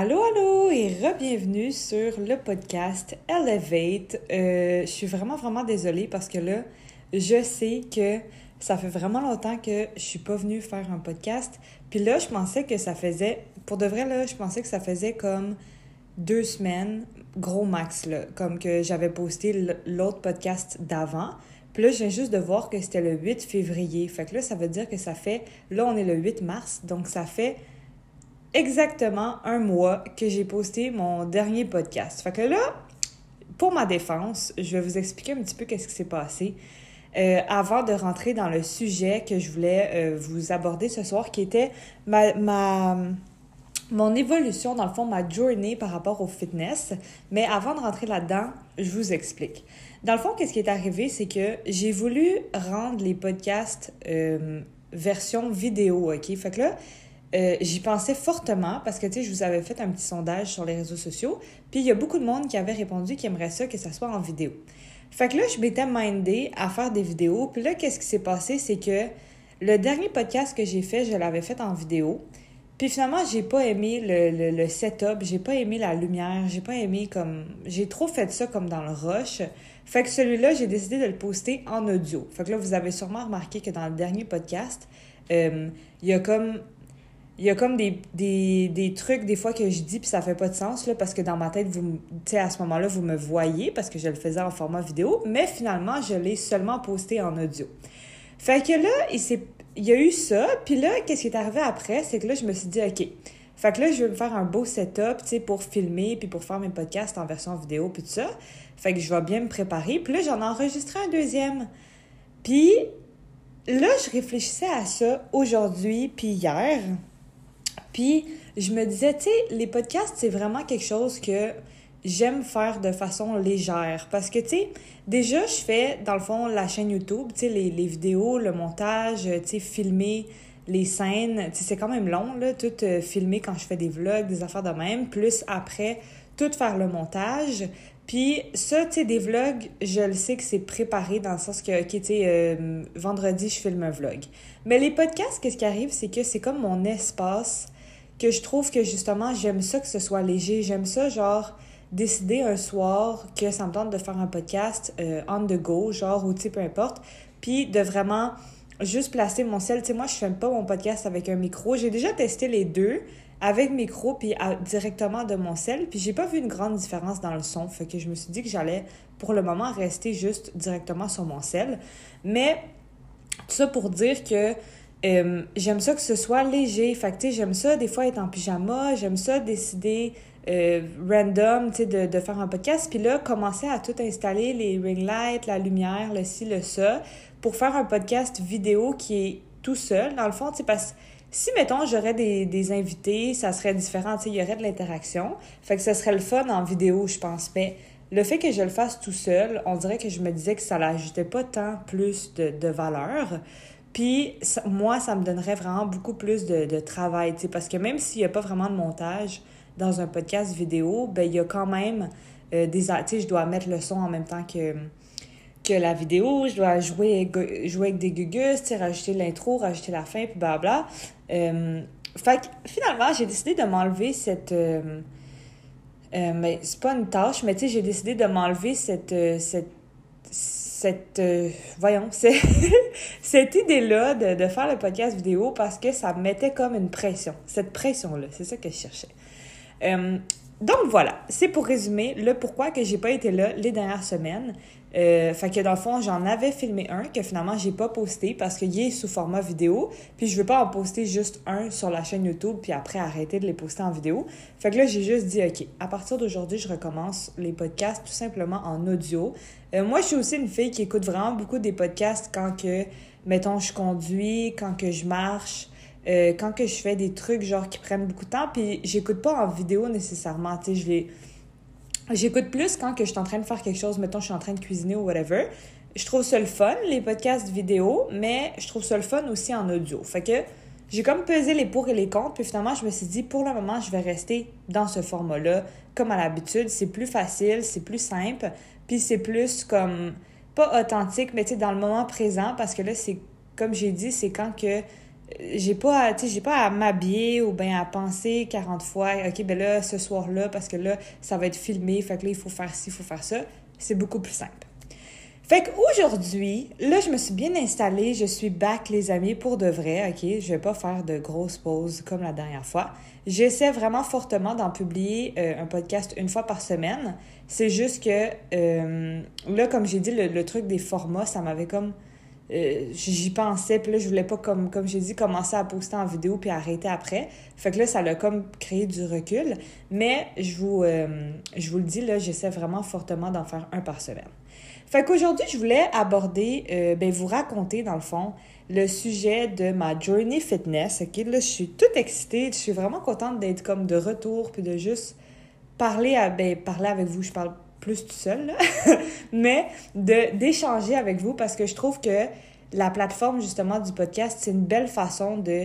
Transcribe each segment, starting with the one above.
Allô, allô et re-bienvenue sur le podcast Elevate. Euh, je suis vraiment, vraiment désolée parce que là, je sais que ça fait vraiment longtemps que je suis pas venue faire un podcast. Puis là, je pensais que ça faisait, pour de vrai, là, je pensais que ça faisait comme deux semaines, gros max, là, comme que j'avais posté l'autre podcast d'avant. Puis là, je viens juste de voir que c'était le 8 février. Fait que là, ça veut dire que ça fait, là, on est le 8 mars, donc ça fait exactement un mois que j'ai posté mon dernier podcast. Fait que là, pour ma défense, je vais vous expliquer un petit peu qu'est-ce qui s'est passé euh, avant de rentrer dans le sujet que je voulais euh, vous aborder ce soir, qui était ma, ma, mon évolution, dans le fond, ma journée par rapport au fitness. Mais avant de rentrer là-dedans, je vous explique. Dans le fond, qu'est-ce qui est arrivé, c'est que j'ai voulu rendre les podcasts euh, version vidéo, OK? Fait que là, euh, j'y pensais fortement parce que, tu sais, je vous avais fait un petit sondage sur les réseaux sociaux, puis il y a beaucoup de monde qui avait répondu qui aimerait ça, que ça soit en vidéo. Fait que là, je m'étais mindée à faire des vidéos, puis là, qu'est-ce qui s'est passé, c'est que le dernier podcast que j'ai fait, je l'avais fait en vidéo, puis finalement, j'ai pas aimé le, le, le setup, j'ai pas aimé la lumière, j'ai pas aimé comme... J'ai trop fait ça comme dans le rush. Fait que celui-là, j'ai décidé de le poster en audio. Fait que là, vous avez sûrement remarqué que dans le dernier podcast, euh, il y a comme il y a comme des, des, des, trucs des fois que je dis puis ça fait pas de sens là parce que dans ma tête vous tu à ce moment-là vous me voyez parce que je le faisais en format vidéo mais finalement je l'ai seulement posté en audio. Fait que là il s'est il y a eu ça puis là qu'est-ce qui est arrivé après c'est que là je me suis dit OK. Fait que là je vais me faire un beau setup tu sais pour filmer puis pour faire mes podcasts en version vidéo puis tout ça. Fait que je vais bien me préparer puis là j'en ai enregistré un deuxième. Puis là je réfléchissais à ça aujourd'hui puis hier. Puis je me disais, tu sais, les podcasts, c'est vraiment quelque chose que j'aime faire de façon légère. Parce que, tu sais, déjà, je fais, dans le fond, la chaîne YouTube, tu sais, les, les, vidéos, le montage, tu sais, filmer les scènes. Tu sais, c'est quand même long, là, tout euh, filmer quand je fais des vlogs, des affaires de même. Plus après, tout faire le montage. Puis ça, tu sais, des vlogs, je le sais que c'est préparé dans le sens que, OK, tu sais, euh, vendredi, je filme un vlog. Mais les podcasts, qu'est-ce qui arrive, c'est que c'est comme mon espace que je trouve que justement, j'aime ça que ce soit léger. J'aime ça, genre, décider un soir que ça me tente de faire un podcast euh, on the go, genre, ou tu peu importe. Puis de vraiment juste placer mon sel. Tu sais, moi, je fais pas mon podcast avec un micro. J'ai déjà testé les deux avec micro puis directement de mon sel. Puis j'ai pas vu une grande différence dans le son. Fait que je me suis dit que j'allais pour le moment rester juste directement sur mon sel. Mais tout ça pour dire que euh, j'aime ça que ce soit léger. Fait que, j'aime ça des fois être en pyjama, j'aime ça décider euh, random, tu de, de, faire un podcast. Puis là, commencer à tout installer, les ring lights, la lumière, le ci, le ça, pour faire un podcast vidéo qui est tout seul, dans le fond, tu parce que si, mettons, j'aurais des, des invités, ça serait différent, tu il y aurait de l'interaction. Fait que ce serait le fun en vidéo, je pense. Mais le fait que je le fasse tout seul, on dirait que je me disais que ça n'ajoutait pas tant plus de, de valeur. Puis moi, ça me donnerait vraiment beaucoup plus de, de travail, parce que même s'il n'y a pas vraiment de montage dans un podcast vidéo, ben il y a quand même euh, des... Tu sais, je dois mettre le son en même temps que, que la vidéo, je dois jouer, jouer avec des gugus, rajouter l'intro, rajouter la fin, puis blabla. Euh, fait que finalement, j'ai décidé de m'enlever cette... Euh, euh, mais c'est pas une tâche, mais tu sais, j'ai décidé de m'enlever cette, euh, cette cette euh, voyons cette idée-là de, de, faire le podcast vidéo parce que ça me mettait comme une pression cette pression-là c'est ça que je cherchais. Euh, donc voilà c'est pour résumer le pourquoi que j'ai pas été là les dernières semaines euh, fait que dans le fond, j'en avais filmé un que finalement j'ai pas posté parce qu'il est sous format vidéo. Puis je veux pas en poster juste un sur la chaîne YouTube puis après arrêter de les poster en vidéo. Fait que là, j'ai juste dit, OK, à partir d'aujourd'hui, je recommence les podcasts tout simplement en audio. Euh, moi, je suis aussi une fille qui écoute vraiment beaucoup des podcasts quand que, mettons, je conduis, quand que je marche. Euh, quand que je fais des trucs genre qui prennent beaucoup de temps, puis j'écoute pas en vidéo nécessairement, tu sais, je vais J'écoute plus quand que je suis en train de faire quelque chose, mettons, je suis en train de cuisiner ou whatever. Je trouve ça le fun, les podcasts vidéo, mais je trouve ça le fun aussi en audio. Fait que j'ai comme pesé les pour et les contre, puis finalement, je me suis dit, pour le moment, je vais rester dans ce format-là, comme à l'habitude. C'est plus facile, c'est plus simple, puis c'est plus comme, pas authentique, mais tu sais, dans le moment présent, parce que là, c'est, comme j'ai dit, c'est quand que j'ai pas, tu sais, j'ai pas à m'habiller ou bien à penser 40 fois, OK, ben là, ce soir-là, parce que là, ça va être filmé, fait que là, il faut faire ci, il faut faire ça. C'est beaucoup plus simple. Fait qu'aujourd'hui, là, je me suis bien installée, je suis back, les amis, pour de vrai, OK? Je vais pas faire de grosses pauses comme la dernière fois. J'essaie vraiment fortement d'en publier euh, un podcast une fois par semaine. C'est juste que, euh, là, comme j'ai dit, le, truc des formats, ça m'avait comme... Euh, j'y pensais, puis là, je voulais pas, comme, comme j'ai dit, commencer à poster en vidéo puis arrêter après. Fait que là, ça l'a comme créé du recul. Mais je vous, je vous le dis, là, j'essaie vraiment fortement d'en faire un par semaine. Fait qu'aujourd'hui, je voulais aborder, euh, ben, vous raconter, dans le fond, le sujet de ma journey fitness. OK, là, je suis toute excitée. Je suis vraiment contente d'être comme de retour, puis de juste parler, à, ben, parler avec vous. Je parle plus tout seul, mais d'échanger avec vous parce que je trouve que la plateforme, justement, du podcast, c'est une belle façon de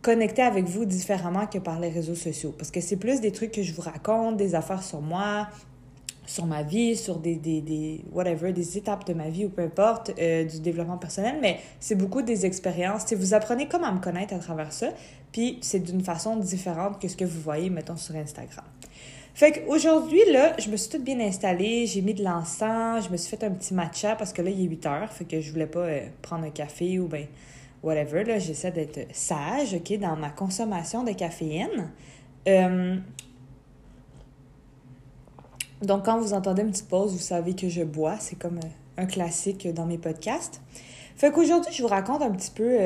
connecter avec vous différemment que par les réseaux sociaux. Parce que c'est plus des trucs que je vous raconte, des affaires sur moi, sur ma vie, sur des, des, des, whatever, des étapes de ma vie ou peu importe, euh, du développement personnel, mais c'est beaucoup des expériences. Vous apprenez comment me connaître à travers ça, puis c'est d'une façon différente que ce que vous voyez, mettons, sur Instagram. Fait qu'aujourd'hui, là, je me suis toute bien installée, j'ai mis de l'encens, je me suis fait un petit matcha parce que là, il est 8 heures, fait que je voulais pas euh, prendre un café ou ben whatever, là, j'essaie d'être sage, OK, dans ma consommation de caféine. Euh, donc, quand vous entendez une petite pause, vous savez que je bois. C'est comme euh, un classique dans mes podcasts. Fait qu'aujourd'hui, je vous raconte un petit peu.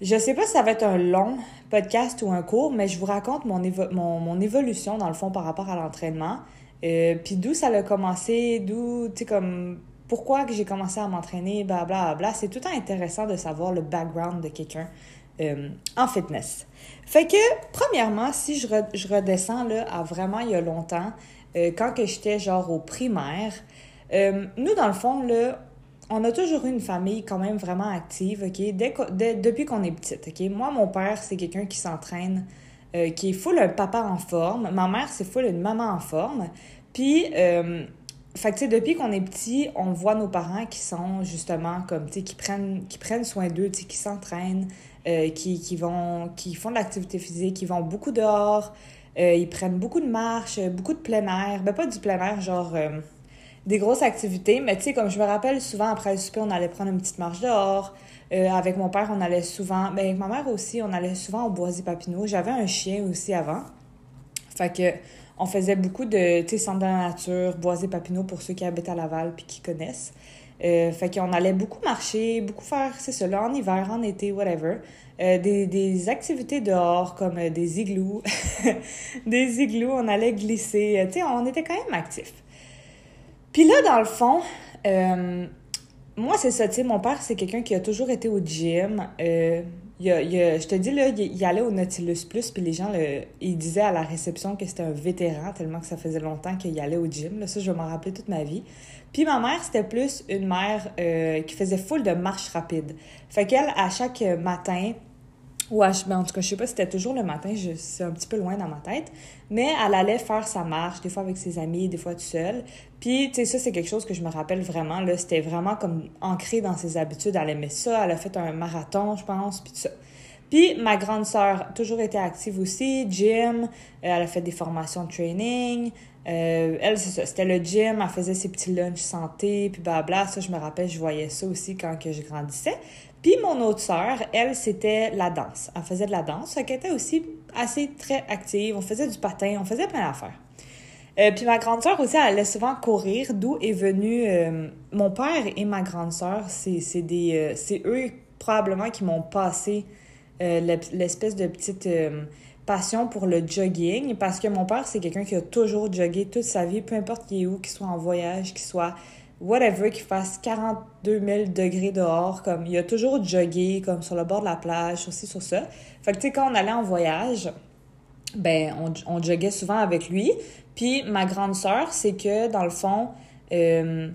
Je sais pas si ça va être un long podcast ou un court, mais je vous raconte mon, mon, évolution, dans le fond, par rapport à l'entraînement. Euh, puis d'où ça a commencé, d'où, tu sais, comme pourquoi que j'ai commencé à m'entraîner, bla bla bla. C'est tout le temps intéressant de savoir le background de quelqu'un en fitness. Fait que, premièrement, si je, je redescends là, à vraiment il y a longtemps, euh, quand que j'étais genre au primaire, euh, nous, dans le fond, là, on a toujours eu une famille quand même vraiment active, OK? Dès, depuis qu'on est petite, OK? Moi, mon père, c'est quelqu'un qui s'entraîne, euh, qui est full un papa en forme. Ma mère, c'est full une maman en forme. Puis, fait que, depuis qu'on est petit, on voit nos parents qui sont justement comme, tu sais, qui prennent, soin d'eux, tu sais, qui s'entraînent, qui, qui, vont, qui font de l'activité physique, qui vont beaucoup dehors, euh, ils prennent beaucoup de marches, beaucoup de plein air. Ben, pas du plein air, genre euh, des grosses activités, mais tu sais, comme je me rappelle, souvent après le souper, on allait prendre une petite marche dehors. Euh, avec mon père, on allait souvent, ben, avec ma mère aussi, on allait souvent au Boisé-Papineau. J'avais un chien aussi avant. Fait que on faisait beaucoup de, tu sais, centre la nature, Boisé-Papineau pour ceux qui habitent à Laval puis qui connaissent. Euh, fait qu'on allait beaucoup marcher, beaucoup faire, c'est là, en hiver, en été, whatever. Euh, des, des, activités dehors comme euh, des igloos. des igloos, on allait glisser. Euh, tu sais, on était quand même actifs. Puis là, dans le fond, moi, c'est ça, tu sais, mon père, c'est quelqu'un qui a toujours été au gym. Il je te dis, là, il, allait au Nautilus Plus, puis les gens, ils disaient à la réception que c'était un vétéran, tellement que ça faisait longtemps qu'il allait au gym. Là, ça, je vais m'en rappeler toute ma vie. Puis ma mère, c'était plus une mère qui faisait full de marche rapide. Fait qu'elle, à chaque matin, ou ben, en tout cas, je sais pas c'était toujours le matin, c'est un petit peu loin dans ma tête, mais elle allait faire sa marche, des fois avec ses amis, des fois toute seule. Puis, tu sais, ça, c'est quelque chose que je me rappelle vraiment, là, c'était vraiment comme ancré dans ses habitudes, elle aimait ça, elle a fait un marathon, je pense, puis tout ça. Puis, ma grande sœur, toujours été active aussi, gym, euh, elle a fait des formations de training, euh, elle, c'est ça, c'était le gym, elle faisait ses petits lunchs santé, puis blabla, ça, je me rappelle, je voyais ça aussi quand que je grandissais. Puis mon autre sœur, elle, c'était la danse. Elle faisait de la danse, fait qu'elle était aussi assez très active. On faisait du patin, on faisait plein d'affaires. Euh, puis ma grande sœur aussi, elle allait souvent courir, d'où est venu euh, mon père et ma grande sœur. C'est euh, eux probablement qui m'ont passé l'espèce de petite passion pour le jogging, parce que mon père c'est quelqu'un qui a toujours jogué toute sa vie, peu importe qui est où, qu'il soit en voyage, qu'il soit whatever, qu'il fasse 42 000 degrés dehors, comme il a toujours jogué, comme sur le bord de la plage, aussi sur ça. Fait que, tu sais, quand on allait en voyage, ben, on, on souvent avec lui. Puis ma grande sœur, c'est que, dans le fond, euh,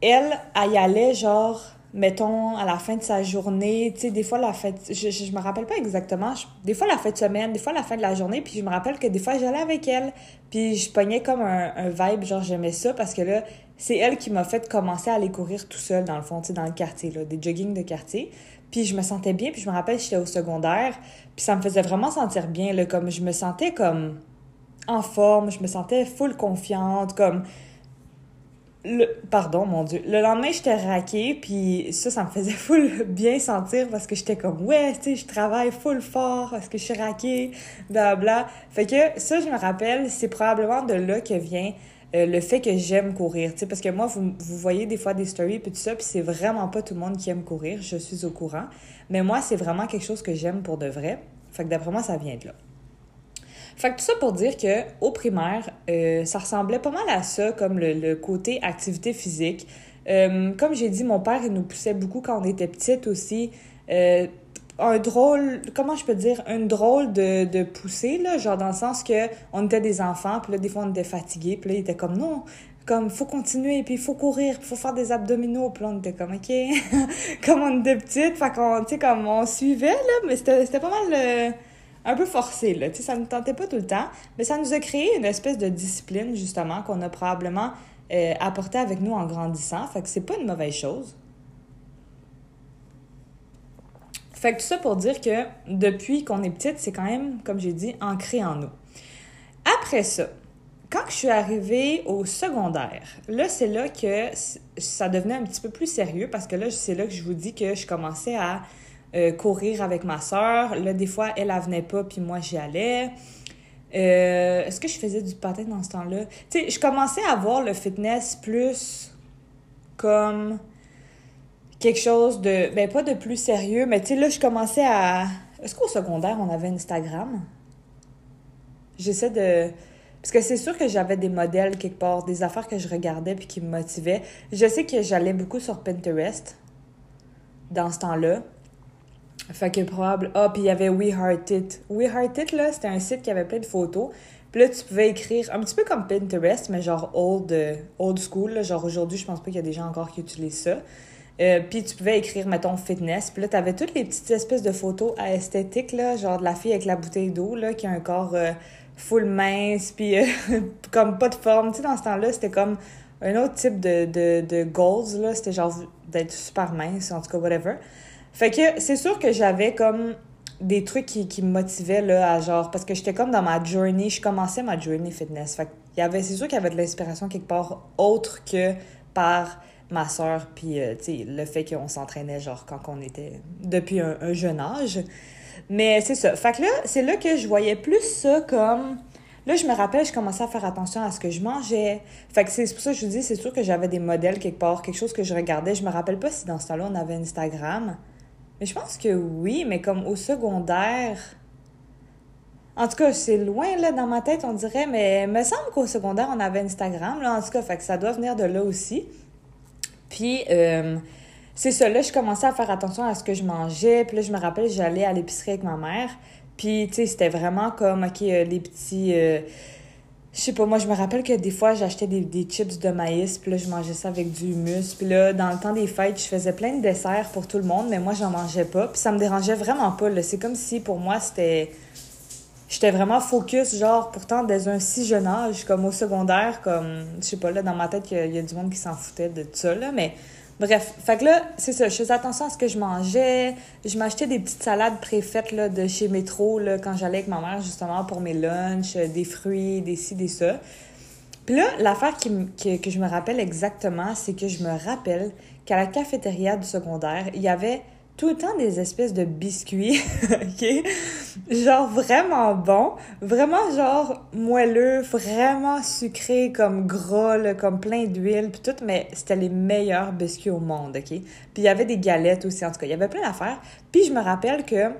elle, elle y allait genre mettons, à la fin de sa journée, tu sais, des fois, la fête, je, je, me rappelle pas exactement, des fois, la fin de semaine, des fois, la fin de la journée, puis je me rappelle que des fois, j'allais avec elle, puis je pognais comme un, un vibe, genre, j'aimais ça, parce que là, c'est elle qui m'a fait commencer à aller courir tout seul, dans le fond, tu sais, dans le quartier, là, des jogging de quartier. Puis je me sentais bien, puis je me rappelle, j'étais au secondaire, puis ça me faisait vraiment sentir bien, là, comme je me sentais comme en forme, je me sentais full confiante, comme le, pardon, mon Dieu. Le lendemain, j'étais raquée, puis ça, ça me faisait full bien sentir parce que j'étais comme, ouais, tu sais, je travaille full fort parce que je suis raquée, bla Fait que ça, je me rappelle, c'est probablement de là que vient euh, le fait que j'aime courir, tu sais, parce que moi, vous, vous voyez des fois des stories puis tout ça, puis c'est vraiment pas tout le monde qui aime courir, je suis au courant. Mais moi, c'est vraiment quelque chose que j'aime pour de vrai. Fait que d'après moi, ça vient de là. Fait que tout ça pour dire que au primaire, euh, ça ressemblait pas mal à ça, comme le, côté activité physique. Euh, comme j'ai dit, mon père, il nous poussait beaucoup quand on était petite aussi. Euh, un drôle, comment je peux dire, une drôle de, de là, genre dans le sens que on était des enfants, puis là, des fois, on était fatigués, puis là, il était comme, non, comme, faut continuer, puis il faut courir, puis faut faire des abdominaux, puis là, on était comme, OK, comme on était petite, fait qu'on, tu sais, comme, on suivait, là, mais c'était pas mal un peu forcé, là. Ça ne tentait pas tout le temps, mais ça nous a créé une espèce de discipline, justement, qu'on a probablement euh, apporté avec nous en grandissant. Fait que c'est pas une mauvaise chose. Fait que tout ça pour dire que depuis qu'on est petite, c'est quand même, comme j'ai dit, ancré en nous. Après ça, quand je suis arrivée au secondaire, là, c'est là que ça devenait un petit peu plus sérieux parce que là, c'est là que je vous dis que je commençais à euh, courir avec ma soeur. Là, des fois, elle, elle pas, puis moi, j'y allais. Euh, est-ce que je faisais du patin dans ce temps-là? Tu sais, je commençais à voir le fitness plus comme quelque chose de... Ben, pas de plus sérieux, mais tu sais, là, je commençais à... Est-ce qu'au secondaire, on avait Instagram? J'essaie de... Parce que c'est sûr que j'avais des modèles quelque part, des affaires que je regardais puis qui me motivaient. Je sais que j'allais beaucoup sur Pinterest dans ce temps-là. Fait que probable. Ah, puis il y avait We Heart It. We Heart It, là, c'était un site qui avait plein de photos. Puis là, tu pouvais écrire un petit peu comme Pinterest, mais genre old, euh, old school. Là. Genre aujourd'hui, je pense pas qu'il y a des gens encore qui utilisent ça. Euh, puis tu pouvais écrire, mettons, fitness. Puis là, t'avais toutes les petites espèces de photos à esthétique, là, genre de la fille avec la bouteille d'eau, là, qui a un corps euh, full mince, puis comme pas de forme. Tu sais, dans ce temps-là, c'était comme un autre type de, de, de goals, là. C'était genre d'être super mince, en tout cas, whatever. Fait que c'est sûr que j'avais comme des trucs qui, qui me motivaient là à genre parce que j'étais comme dans ma journey, je commençais ma journey fitness. Fait y avait c'est sûr qu'il y avait de l'inspiration quelque part autre que par ma soeur puis euh, tu sais le fait qu'on s'entraînait genre quand on était depuis un, jeune âge. Mais c'est ça. Fait que là, c'est là que je voyais plus ça comme Là, je me rappelle, je commençais à faire attention à ce que je mangeais. Fait que c'est pour ça que je vous dis, c'est sûr que j'avais des modèles quelque part, quelque chose que je regardais. Je me rappelle pas si dans ce temps-là, on avait Instagram. Mais je pense que oui, mais comme au secondaire. En tout cas, c'est loin là dans ma tête, on dirait, mais il me semble qu'au secondaire, on avait Instagram, là, en tout cas, fait que ça doit venir de là aussi. Puis, euh, c'est ça, là, je commençais à faire attention à ce que je mangeais. Puis là, je me rappelle, j'allais à l'épicerie avec ma mère. Puis, tu sais, c'était vraiment comme, OK, euh, les petits. Euh, je sais pas, moi, je me rappelle que des fois, j'achetais des, des, chips de maïs, puis là, je mangeais ça avec du humus. Puis là, dans le temps des fêtes, je faisais plein de desserts pour tout le monde, mais moi, j'en mangeais pas. Puis ça me dérangeait vraiment pas, là. C'est comme si, pour moi, c'était... J'étais vraiment focus, genre, pourtant, dès un si jeune âge, comme au secondaire, comme... Je sais pas, là, dans ma tête, il y, a du monde qui s'en foutait de ça, là, mais... Bref, fait que là, c'est ça, je faisais attention à ce que je mangeais. Je m'achetais des petites salades préfaites là, de chez Métro là, quand j'allais avec ma mère justement pour mes lunchs, euh, des fruits, des ci, des ça. Puis là, l'affaire que je me rappelle exactement, c'est que je me rappelle qu'à la cafétéria du secondaire, il y avait tout le temps des espèces de biscuits, ok? Genre vraiment bon, vraiment genre moelleux, vraiment sucré, comme gras, comme plein d'huile, puis tout, mais c'était les meilleurs biscuits au monde, ok? Puis il y avait des galettes aussi, en tout cas, il y avait plein d'affaires. Puis je me rappelle que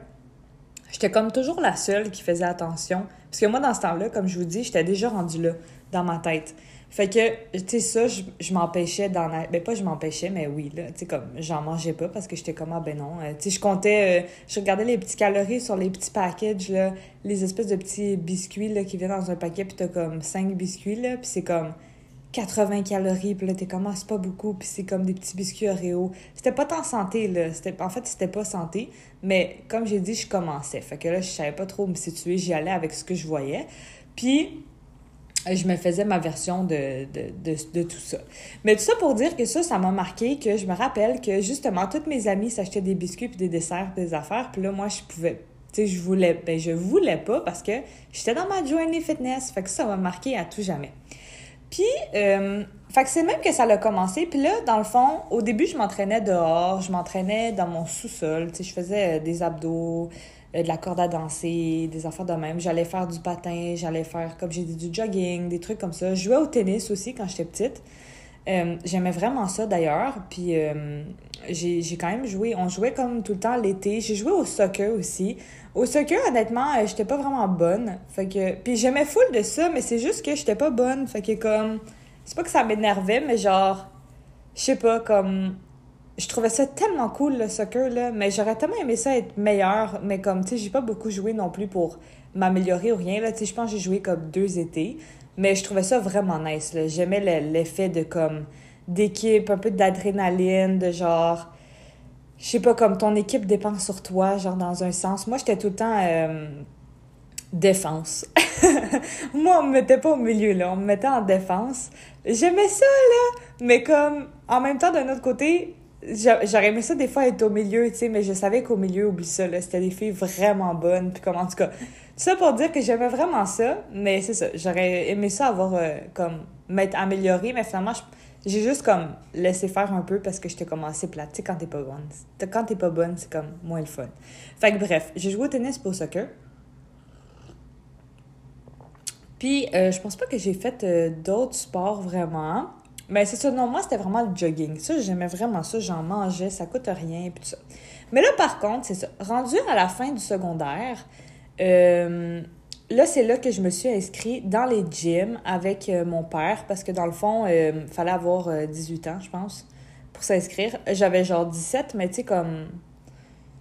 j'étais comme toujours la seule qui faisait attention, parce que moi, dans ce temps-là, comme je vous dis, j'étais déjà rendue là, dans ma tête. Fait que, tu sais, ça, je, je m'empêchais d'en... Ben, pas je m'empêchais, mais oui, là, tu sais, comme, j'en mangeais pas parce que j'étais comme, ah ben non. Euh, tu sais, je comptais, euh, je regardais les petits calories sur les petits packages, là, les espèces de petits biscuits, là, qui viennent dans un paquet, puis t'as comme cinq biscuits, là, puis c'est comme 80 calories, puis là, t'es comme, ah, c'est pas beaucoup, puis c'est comme des petits biscuits Oreo. C'était pas tant santé, là. C'était, en fait, c'était pas santé, mais comme j'ai dit, je commençais. Fait que là, je savais pas trop me situer, j'y allais avec ce que je voyais. Puis, je me faisais ma version de, de, de, tout ça. Mais tout ça pour dire que ça, ça m'a marqué, que je me rappelle que justement, toutes mes amies s'achetaient des biscuits puis des desserts, des affaires, puis là, moi, je pouvais tu sais, je voulais, ben, je voulais pas parce que j'étais dans ma journée fitness. Fait que ça m'a marqué à tout jamais. Puis, euh, fait que c'est même que ça a commencé. Puis là, dans le fond, au début, je m'entraînais dehors, je m'entraînais dans mon sous-sol. Tu sais, je faisais euh, des abdos, euh, de la corde à danser, des affaires de même. J'allais faire du patin, j'allais faire, comme j'ai dit, du jogging, des trucs comme ça. Je jouais au tennis aussi quand j'étais petite. J'aimais vraiment ça d'ailleurs. Puis j'ai quand même joué, on jouait comme tout le temps l'été. J'ai joué au soccer aussi. Au soccer, honnêtement, euh, j'étais pas vraiment bonne. Fait que. Puis j'aimais full de ça, mais c'est juste que j'étais pas bonne. Fait que comme. C'est pas que ça m'énervait, mais genre. Je sais pas, comme. Je trouvais ça tellement cool, le soccer, là. Mais j'aurais tellement aimé ça être meilleure. Mais comme, tu sais, j'ai pas beaucoup joué non plus pour m'améliorer ou rien, là. Tu sais, je pense que j'ai joué comme deux étés. Mais je trouvais ça vraiment nice, là. J'aimais l'effet de comme. d'équipe, un peu d'adrénaline, de genre je sais pas, comme ton équipe dépend sur toi, genre dans un sens. Moi, j'étais tout le temps euh, défense. Moi, on me mettait pas au milieu, là. On me mettait en défense. J'aimais ça, là. Mais comme, en même temps, d'un autre côté, j'aurais aimé ça des fois être au milieu, tu sais, mais je savais qu'au milieu, oublie ça, là. C'était des filles vraiment bonnes. Puis comme, en tout cas, tout ça pour dire que j'aimais vraiment ça. Mais c'est ça, j'aurais aimé ça avoir, euh, comme, m'être améliorée. Mais finalement, j'ai juste comme laissé faire un peu parce que j'étais comme assez plate. Tu sais, quand t'es pas bonne. Quand t'es pas bonne, c'est comme moins le fun. Fait que bref, j'ai joué au tennis pour soccer. Puis, euh, je pense pas que j'ai fait euh, d'autres sports vraiment. Mais c'est ça, non, moi, c'était vraiment le jogging. Ça, j'aimais vraiment ça. J'en mangeais, ça coûte rien, puis tout ça. Mais là, par contre, c'est ça. Rendu à la fin du secondaire, euh, là, c'est là que je me suis inscrite dans les gyms avec euh, mon père parce que dans le fond, il euh, fallait avoir 18 euh, ans, je pense, pour s'inscrire. J'avais genre 17, mais tu sais, comme.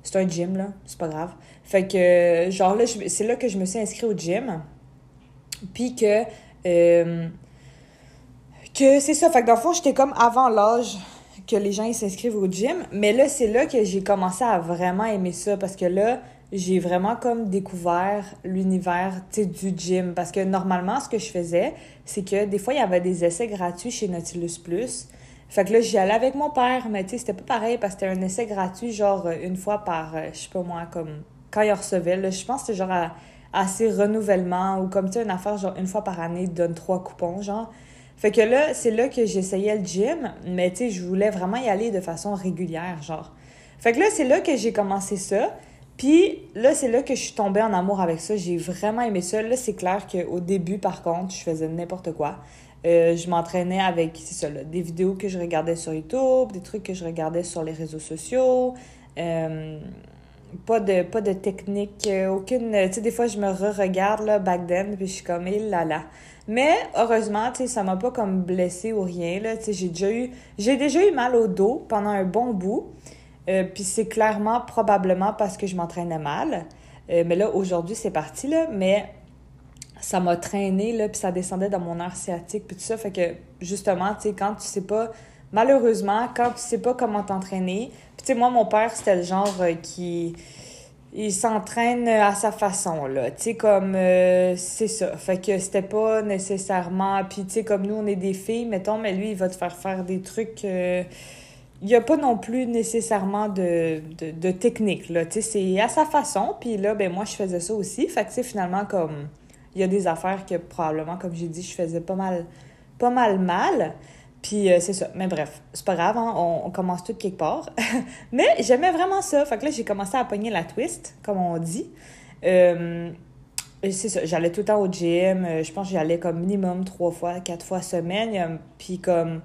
C'est un gym, là, c'est pas grave. Fait que, genre, là, c'est là que je me suis inscrite au gym. Puis que. Que c'est ça. Fait que dans le fond, j'étais comme avant l'âge que les gens s'inscrivent au gym. Mais là, c'est là que j'ai commencé à vraiment aimer ça parce que là, j'ai vraiment comme découvert l'univers du gym. Parce que normalement, ce que je faisais, c'est que des fois, il y avait des essais gratuits chez Nautilus Plus. Fait que là, j'y allais avec mon père, mais tu sais, c'était pas pareil parce que c'était un essai gratuit, genre une fois par, euh, je sais pas moi, comme quand il recevait. Là, je pense que c'était genre à, assez renouvellement ou comme tu sais, une affaire, genre une fois par année, il donne trois coupons, genre. Fait que là, c'est là que j'essayais le gym, mais tu sais, je voulais vraiment y aller de façon régulière, genre. Fait que là, c'est là que j'ai commencé ça. Puis là, c'est là que je suis tombée en amour avec ça. J'ai vraiment aimé ça. Là, c'est clair qu'au début, par contre, je faisais n'importe quoi. Euh, je m'entraînais avec, c'est ça, des vidéos que je regardais sur YouTube, des trucs que je regardais sur les réseaux sociaux. Euh, pas de, pas de technique, euh, aucune. Tu sais, des fois, je me re-regarde, là, back then, puis je suis comme, il là là. Mais heureusement, tu sais, ça m'a pas comme blessée ou rien, là. Tu sais, j'ai déjà eu, j'ai déjà eu mal au dos pendant un bon bout. Euh, puis c'est clairement, probablement parce que je m'entraînais mal. Euh, mais là, aujourd'hui, c'est parti, là. Mais ça m'a traîné, là, puis ça descendait dans mon air sciatique, puis tout ça. Fait que, justement, tu sais, quand tu sais pas... Malheureusement, quand tu sais pas comment t'entraîner... Puis, tu sais, moi, mon père, c'était le genre euh, qui... Il s'entraîne à sa façon, là. Tu sais, comme... c'est ça. Fait que c'était pas nécessairement... Puis, tu sais, comme nous, on est des filles, mettons, mais lui, il va te faire faire des trucs il n'y a pas non plus nécessairement de, technique, là. Tu sais, c'est à sa façon. Puis là, ben moi, je faisais ça aussi. Fait que, tu finalement, comme... Il y a des affaires que probablement, comme j'ai dit, je faisais pas mal, pas mal mal. Puis euh, c'est ça. Mais bref, c'est pas grave, hein, on, commence tout quelque part. Mais j'aimais vraiment ça. Fait que là, j'ai commencé à pogner la twist, comme on dit. Euh, c'est ça, j'allais tout le temps au gym. Euh, je pense que j'allais comme minimum trois fois, quatre fois semaine. Puis comme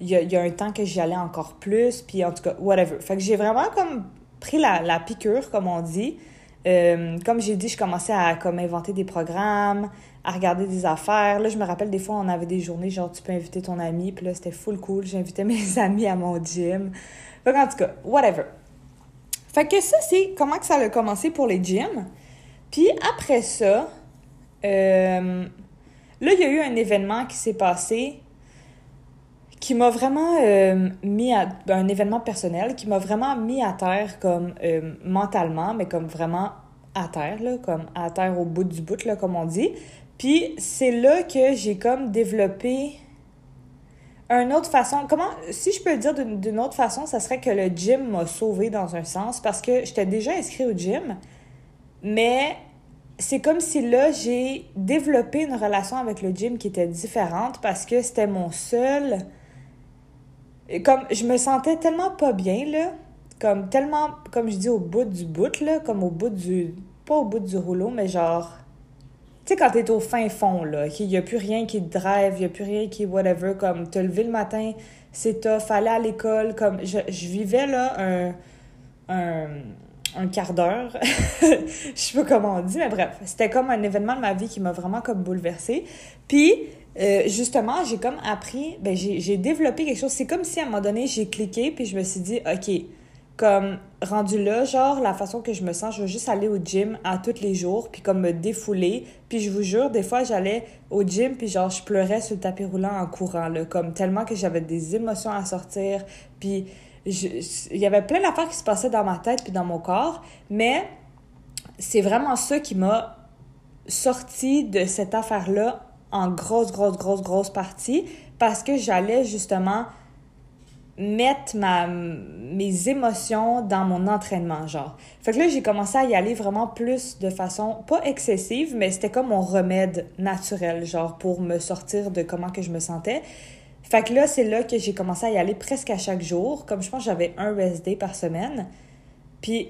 il y a, un temps que j'y allais encore plus, puis en tout cas, whatever. Fait que j'ai vraiment comme pris la, la piqûre, comme on dit. Comme j'ai dit, je commençais à comme inventer des programmes, à regarder des affaires. Là, je me rappelle des fois, on avait des journées genre tu peux inviter ton ami, puis là, c'était full cool. J'invitais mes amis à mon gym. Fait en tout cas, whatever. Fait que ça, c'est comment que ça a commencé pour les gyms. Puis après ça, euh, là, il y a eu un événement qui s'est passé qui m'a vraiment euh, mis à un événement personnel qui m'a vraiment mis à terre comme euh, mentalement mais comme vraiment à terre là comme à terre au bout du bout là comme on dit puis c'est là que j'ai comme développé une autre façon. Comment si je peux le dire d'une autre façon ça serait que le gym m'a sauvé dans un sens parce que j'étais déjà inscrit au gym mais c'est comme si là, j'ai développé une relation avec le gym qui était différente parce que c'était mon seul comme je me sentais tellement pas bien là, comme tellement comme je dis au bout du bout là, comme au bout du pas au bout du rouleau mais genre tu sais quand t'es au fin fond là, qu'il y a plus rien qui te drive, il y a plus rien qui whatever comme te lever le matin, c'est tough, aller à l'école comme je, vivais là un quart d'heure. je sais pas comment on dit, mais bref, c'était comme un événement de ma vie qui m'a vraiment comme bouleversée. Puis, euh, justement, j'ai comme appris, ben j'ai développé quelque chose. C'est comme si à un moment donné, j'ai cliqué, puis je me suis dit, OK, comme rendu là, genre, la façon que je me sens, je veux juste aller au gym à tous les jours, puis comme me défouler. Puis je vous jure, des fois, j'allais au gym, puis genre, je pleurais sur le tapis roulant en courant, là, comme tellement que j'avais des émotions à sortir. Puis il y avait plein d'affaires qui se passaient dans ma tête puis dans mon corps, mais c'est vraiment ça qui m'a sorti de cette affaire-là en grosse, grosse, grosse, grosse partie parce que j'allais justement mettre ma, mes émotions dans mon entraînement, genre. Fait que là, j'ai commencé à y aller vraiment plus de façon, pas excessive, mais c'était comme mon remède naturel, genre, pour me sortir de comment que je me sentais. Fait que là, c'est là que j'ai commencé à y aller presque à chaque jour. Comme je pense j'avais un rest par semaine. Puis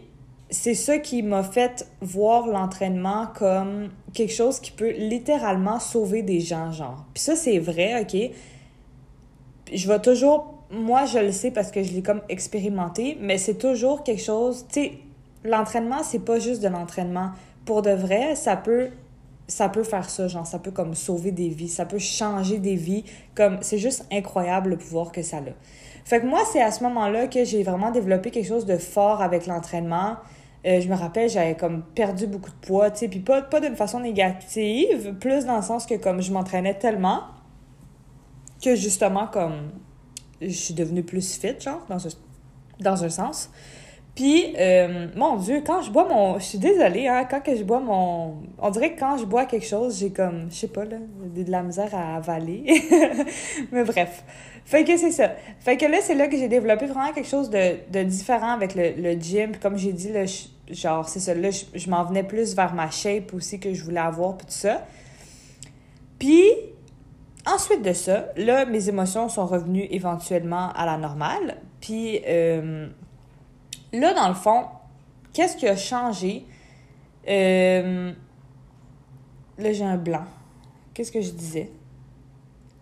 c'est ça qui m'a fait voir l'entraînement comme quelque chose qui peut littéralement sauver des gens, genre. Puis ça, c'est vrai, OK? Je vais toujours... Moi, je le sais parce que je l'ai comme expérimenté, mais c'est toujours quelque chose... Tu sais, l'entraînement, c'est pas juste de l'entraînement. Pour de vrai, ça peut ça peut faire ça, genre, ça peut comme sauver des vies, ça peut changer des vies, comme, c'est juste incroyable le pouvoir que ça a. Fait que moi, c'est à ce moment-là que j'ai vraiment développé quelque chose de fort avec l'entraînement. Euh, je me rappelle, j'avais comme perdu beaucoup de poids, tu sais, puis pas, pas d'une façon négative, plus dans le sens que comme je m'entraînais tellement que justement, comme, je suis devenue plus fit, genre, dans, dans un sens. Puis, euh, mon Dieu, quand je bois mon... Je suis désolée, hein, quand que je bois mon... On dirait que quand je bois quelque chose, j'ai comme, je sais pas, là, de la misère à avaler. Mais bref. Fait que c'est ça. Fait que là, c'est là que j'ai développé vraiment quelque chose de, de différent avec le, le gym. Puis comme j'ai dit, là, genre, c'est ça, là, je, m'en venais plus vers ma shape aussi que je voulais avoir, puis tout ça. Puis, ensuite de ça, là, mes émotions sont revenues éventuellement à la normale. Puis... Euh, Là, dans le fond, qu'est-ce qui a changé? Euh, là, j'ai un blanc. Qu'est-ce que je disais?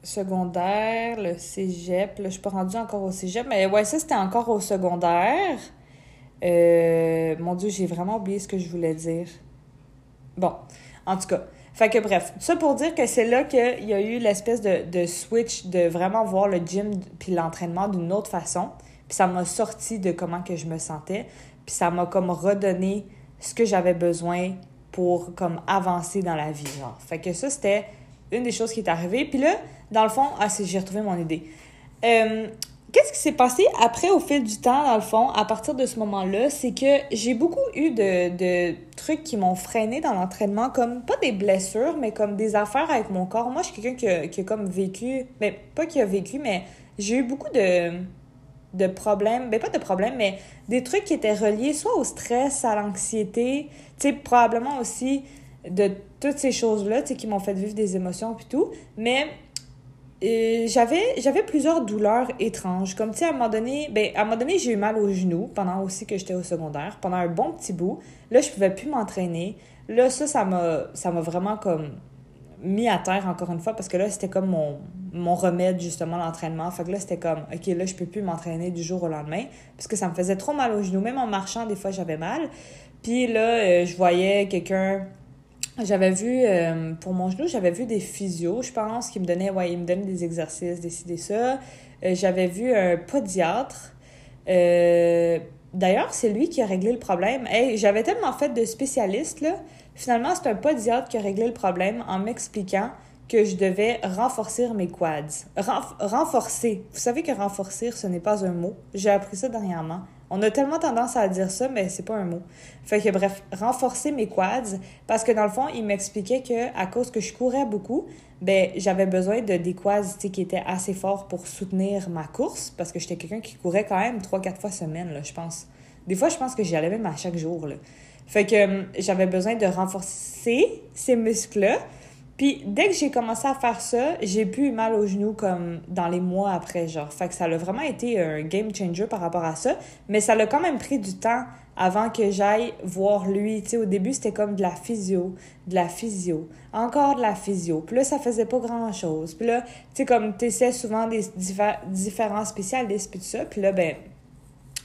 Secondaire, le cégep. Là, je suis pas rendue encore au cégep, mais ouais, ça, c'était encore au secondaire. Euh, mon Dieu, j'ai vraiment oublié ce que je voulais dire. Bon, en tout cas. Fait que bref, ça pour dire que c'est là qu'il y a eu l'espèce de, de switch de vraiment voir le gym puis l'entraînement d'une autre façon. Puis ça m'a sorti de comment que je me sentais. Puis ça m'a comme redonné ce que j'avais besoin pour comme avancer dans la vie, genre. Fait que ça, c'était une des choses qui est arrivée. Puis là, dans le fond, ah, j'ai retrouvé mon idée. Euh, qu'est-ce qui s'est passé après au fil du temps, dans le fond, à partir de ce moment-là? C'est que j'ai beaucoup eu de, trucs qui m'ont freiné dans l'entraînement, comme pas des blessures, mais comme des affaires avec mon corps. Moi, je suis quelqu'un qui a, comme vécu, mais pas qui a vécu, mais j'ai eu beaucoup de de problèmes, ben pas de problèmes, mais des trucs qui étaient reliés soit au stress, à l'anxiété, tu sais, probablement aussi de toutes ces choses-là, tu qui m'ont fait vivre des émotions puis tout, mais j'avais plusieurs douleurs étranges comme tu sais à un moment donné ben à un moment donné j'ai eu mal au genou pendant aussi que j'étais au secondaire pendant un bon petit bout là je pouvais plus m'entraîner là ça ça m'a ça m'a vraiment comme mis à terre encore une fois parce que là, c'était comme mon, mon remède, justement, l'entraînement. Fait que là, c'était comme, OK, là, je peux plus m'entraîner du jour au lendemain parce que ça me faisait trop mal aux genoux. Même en marchant, des fois, j'avais mal. Puis là, euh, je voyais quelqu'un. J'avais vu, euh, pour mon genou, j'avais vu des physios, je pense, qui me donnaient, ouais, ils me donnaient des exercices, décider ça. Euh, j'avais vu un podiatre. D'ailleurs, c'est lui qui a réglé le problème. Hey, j'avais tellement fait de spécialistes, là. Finalement, c'est un podiatre qui a réglé le problème en m'expliquant que je devais renforcer mes quads. renforcer. Vous savez que renforcer, ce n'est pas un mot. J'ai appris ça dernièrement. On a tellement tendance à dire ça, mais c'est pas un mot. Fait que bref, renforcer mes quads parce que dans le fond, il m'expliquait que à cause que je courais beaucoup, ben j'avais besoin de des quads qui étaient assez forts pour soutenir ma course parce que j'étais quelqu'un qui courait quand même 3 4 fois semaine là, je pense. Des fois, je pense que j'y allais même à chaque jour là. Fait que hum, j'avais besoin de renforcer ces muscles-là puis dès que j'ai commencé à faire ça, j'ai plus eu mal aux genoux comme dans les mois après, genre. Fait que ça a vraiment été un game changer par rapport à ça. Mais ça l'a quand même pris du temps avant que j'aille voir lui. Tu sais, au début, c'était comme de la physio, de la physio, encore de la physio. Puis là, ça faisait pas grand-chose. Puis là, tu sais, comme tu essaies souvent des différents spécialistes, puis tout ça. Puis là, ben,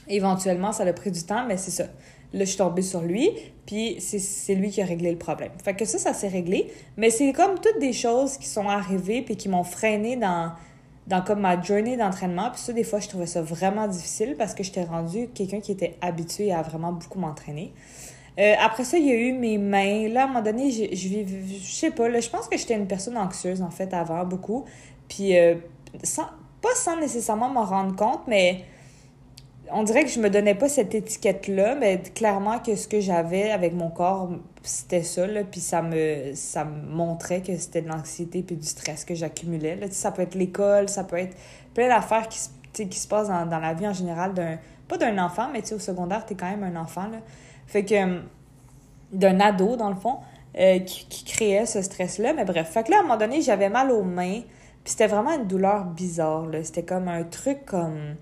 éventuellement, ça a pris du temps, mais c'est ça. Là, je suis tombée sur lui, puis c'est lui qui a réglé le problème. Fait que ça, ça s'est réglé. Mais c'est comme toutes des choses qui sont arrivées puis qui m'ont freiné dans, dans comme ma journée d'entraînement. Puis ça, des fois, je trouvais ça vraiment difficile parce que j'étais rendue quelqu'un qui était habitué à vraiment beaucoup m'entraîner. Euh, après ça, il y a eu mes mains. Là, à un moment donné, je, je, je sais pas, là, je pense que j'étais une personne anxieuse, en fait, avant, beaucoup. Puis, euh, sans, pas sans nécessairement m'en rendre compte, mais on dirait que je me donnais pas cette étiquette-là, mais clairement que ce que j'avais avec mon corps, c'était ça, là, puis ça me, ça montrait que c'était de l'anxiété puis du stress que j'accumulais. Ça peut être l'école, ça peut être plein d'affaires qui, qui se passent dans, la vie en général, d'un pas d'un enfant, mais au secondaire, tu es quand même un enfant. Là. Fait que euh, d'un ado, dans le fond, euh, qui, qui, créait ce stress-là. Mais bref, fait que là, à un moment donné, j'avais mal aux mains, puis c'était vraiment une douleur bizarre. C'était comme un truc comme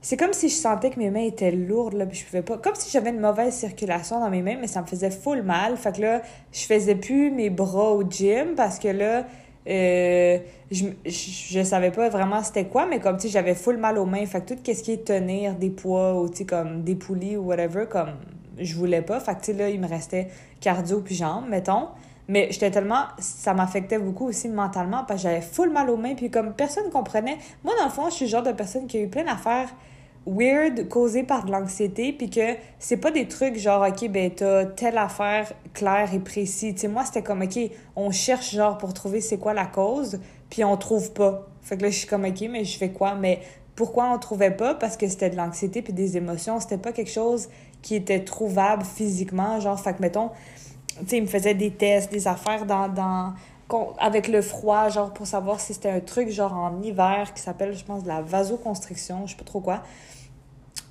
c'est comme si je sentais que mes mains étaient lourdes, là, puis je pouvais pas. Comme si j'avais une mauvaise circulation dans mes mains, mais ça me faisait full mal. Fait que là, je faisais plus mes bras au gym parce que là, euh, je, je, savais pas vraiment c'était quoi, mais comme, tu j'avais full mal aux mains. Fait que tout ce qui est tenir des poids ou, tu comme des poulies ou whatever, comme, je voulais pas. Fait que, tu là, il me restait cardio puis jambes, mettons. Mais j'étais tellement. Ça m'affectait beaucoup aussi mentalement parce que j'avais full mal aux mains. Puis comme personne comprenait. Moi, dans le fond, je suis le genre de personne qui a eu plein d'affaires weird causées par de l'anxiété. Puis que c'est pas des trucs genre, OK, ben t'as telle affaire claire et précise. Tu sais, moi, c'était comme, OK, on cherche genre pour trouver c'est quoi la cause. Puis on trouve pas. Fait que là, je suis comme, OK, mais je fais quoi? Mais pourquoi on trouvait pas? Parce que c'était de l'anxiété puis des émotions. C'était pas quelque chose qui était trouvable physiquement. Genre, fait que mettons tu il me faisait des tests, des affaires dans, dans, avec le froid, genre pour savoir si c'était un truc genre en hiver qui s'appelle, je pense, de la vasoconstriction, je sais pas trop quoi.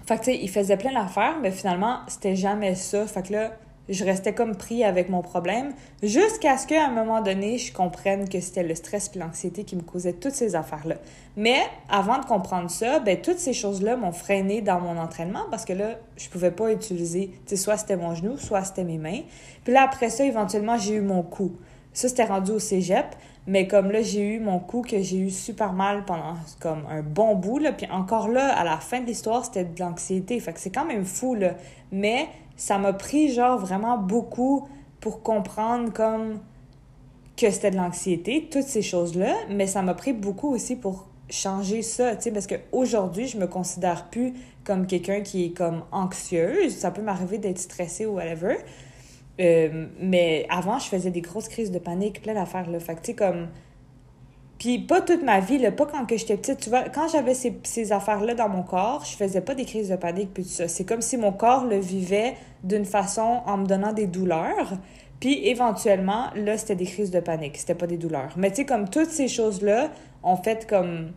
Fait que, tu sais, il faisait plein d'affaires, mais finalement, c'était jamais ça. Fait que là, je restais comme pris avec mon problème jusqu'à ce qu'à un moment donné, je comprenne que c'était le stress et l'anxiété qui me causaient toutes ces affaires-là. Mais avant de comprendre ça, ben toutes ces choses-là m'ont freiné dans mon entraînement parce que là, je pouvais pas utiliser, tu sais, soit c'était mon genou, soit c'était mes mains. Puis là, après ça, éventuellement, j'ai eu mon cou. Ça, c'était rendu au cégep. Mais comme là, j'ai eu mon cou que j'ai eu super mal pendant comme un bon bout. Là. Puis encore là, à la fin de l'histoire, c'était de l'anxiété. Fait que c'est quand même fou, là. Mais ça m'a pris genre vraiment beaucoup pour comprendre comme que c'était de l'anxiété, toutes ces choses-là, mais ça m'a pris beaucoup aussi pour changer ça, tu sais, parce qu'aujourd'hui, je me considère plus comme quelqu'un qui est comme anxieuse. Ça peut m'arriver d'être stressée ou whatever. Euh, mais avant, je faisais des grosses crises de panique, plein d'affaires, là. Fait que, tu sais, comme puis pas toute ma vie, là, pas quand que j'étais petite. Tu vois, quand j'avais ces, ces affaires-là dans mon corps, je faisais pas des crises de panique puis tout ça. C'est comme si mon corps le vivait d'une façon en me donnant des douleurs. Puis éventuellement, là, c'était des crises de panique. C'était pas des douleurs. Mais tu sais, comme toutes ces choses-là ont fait comme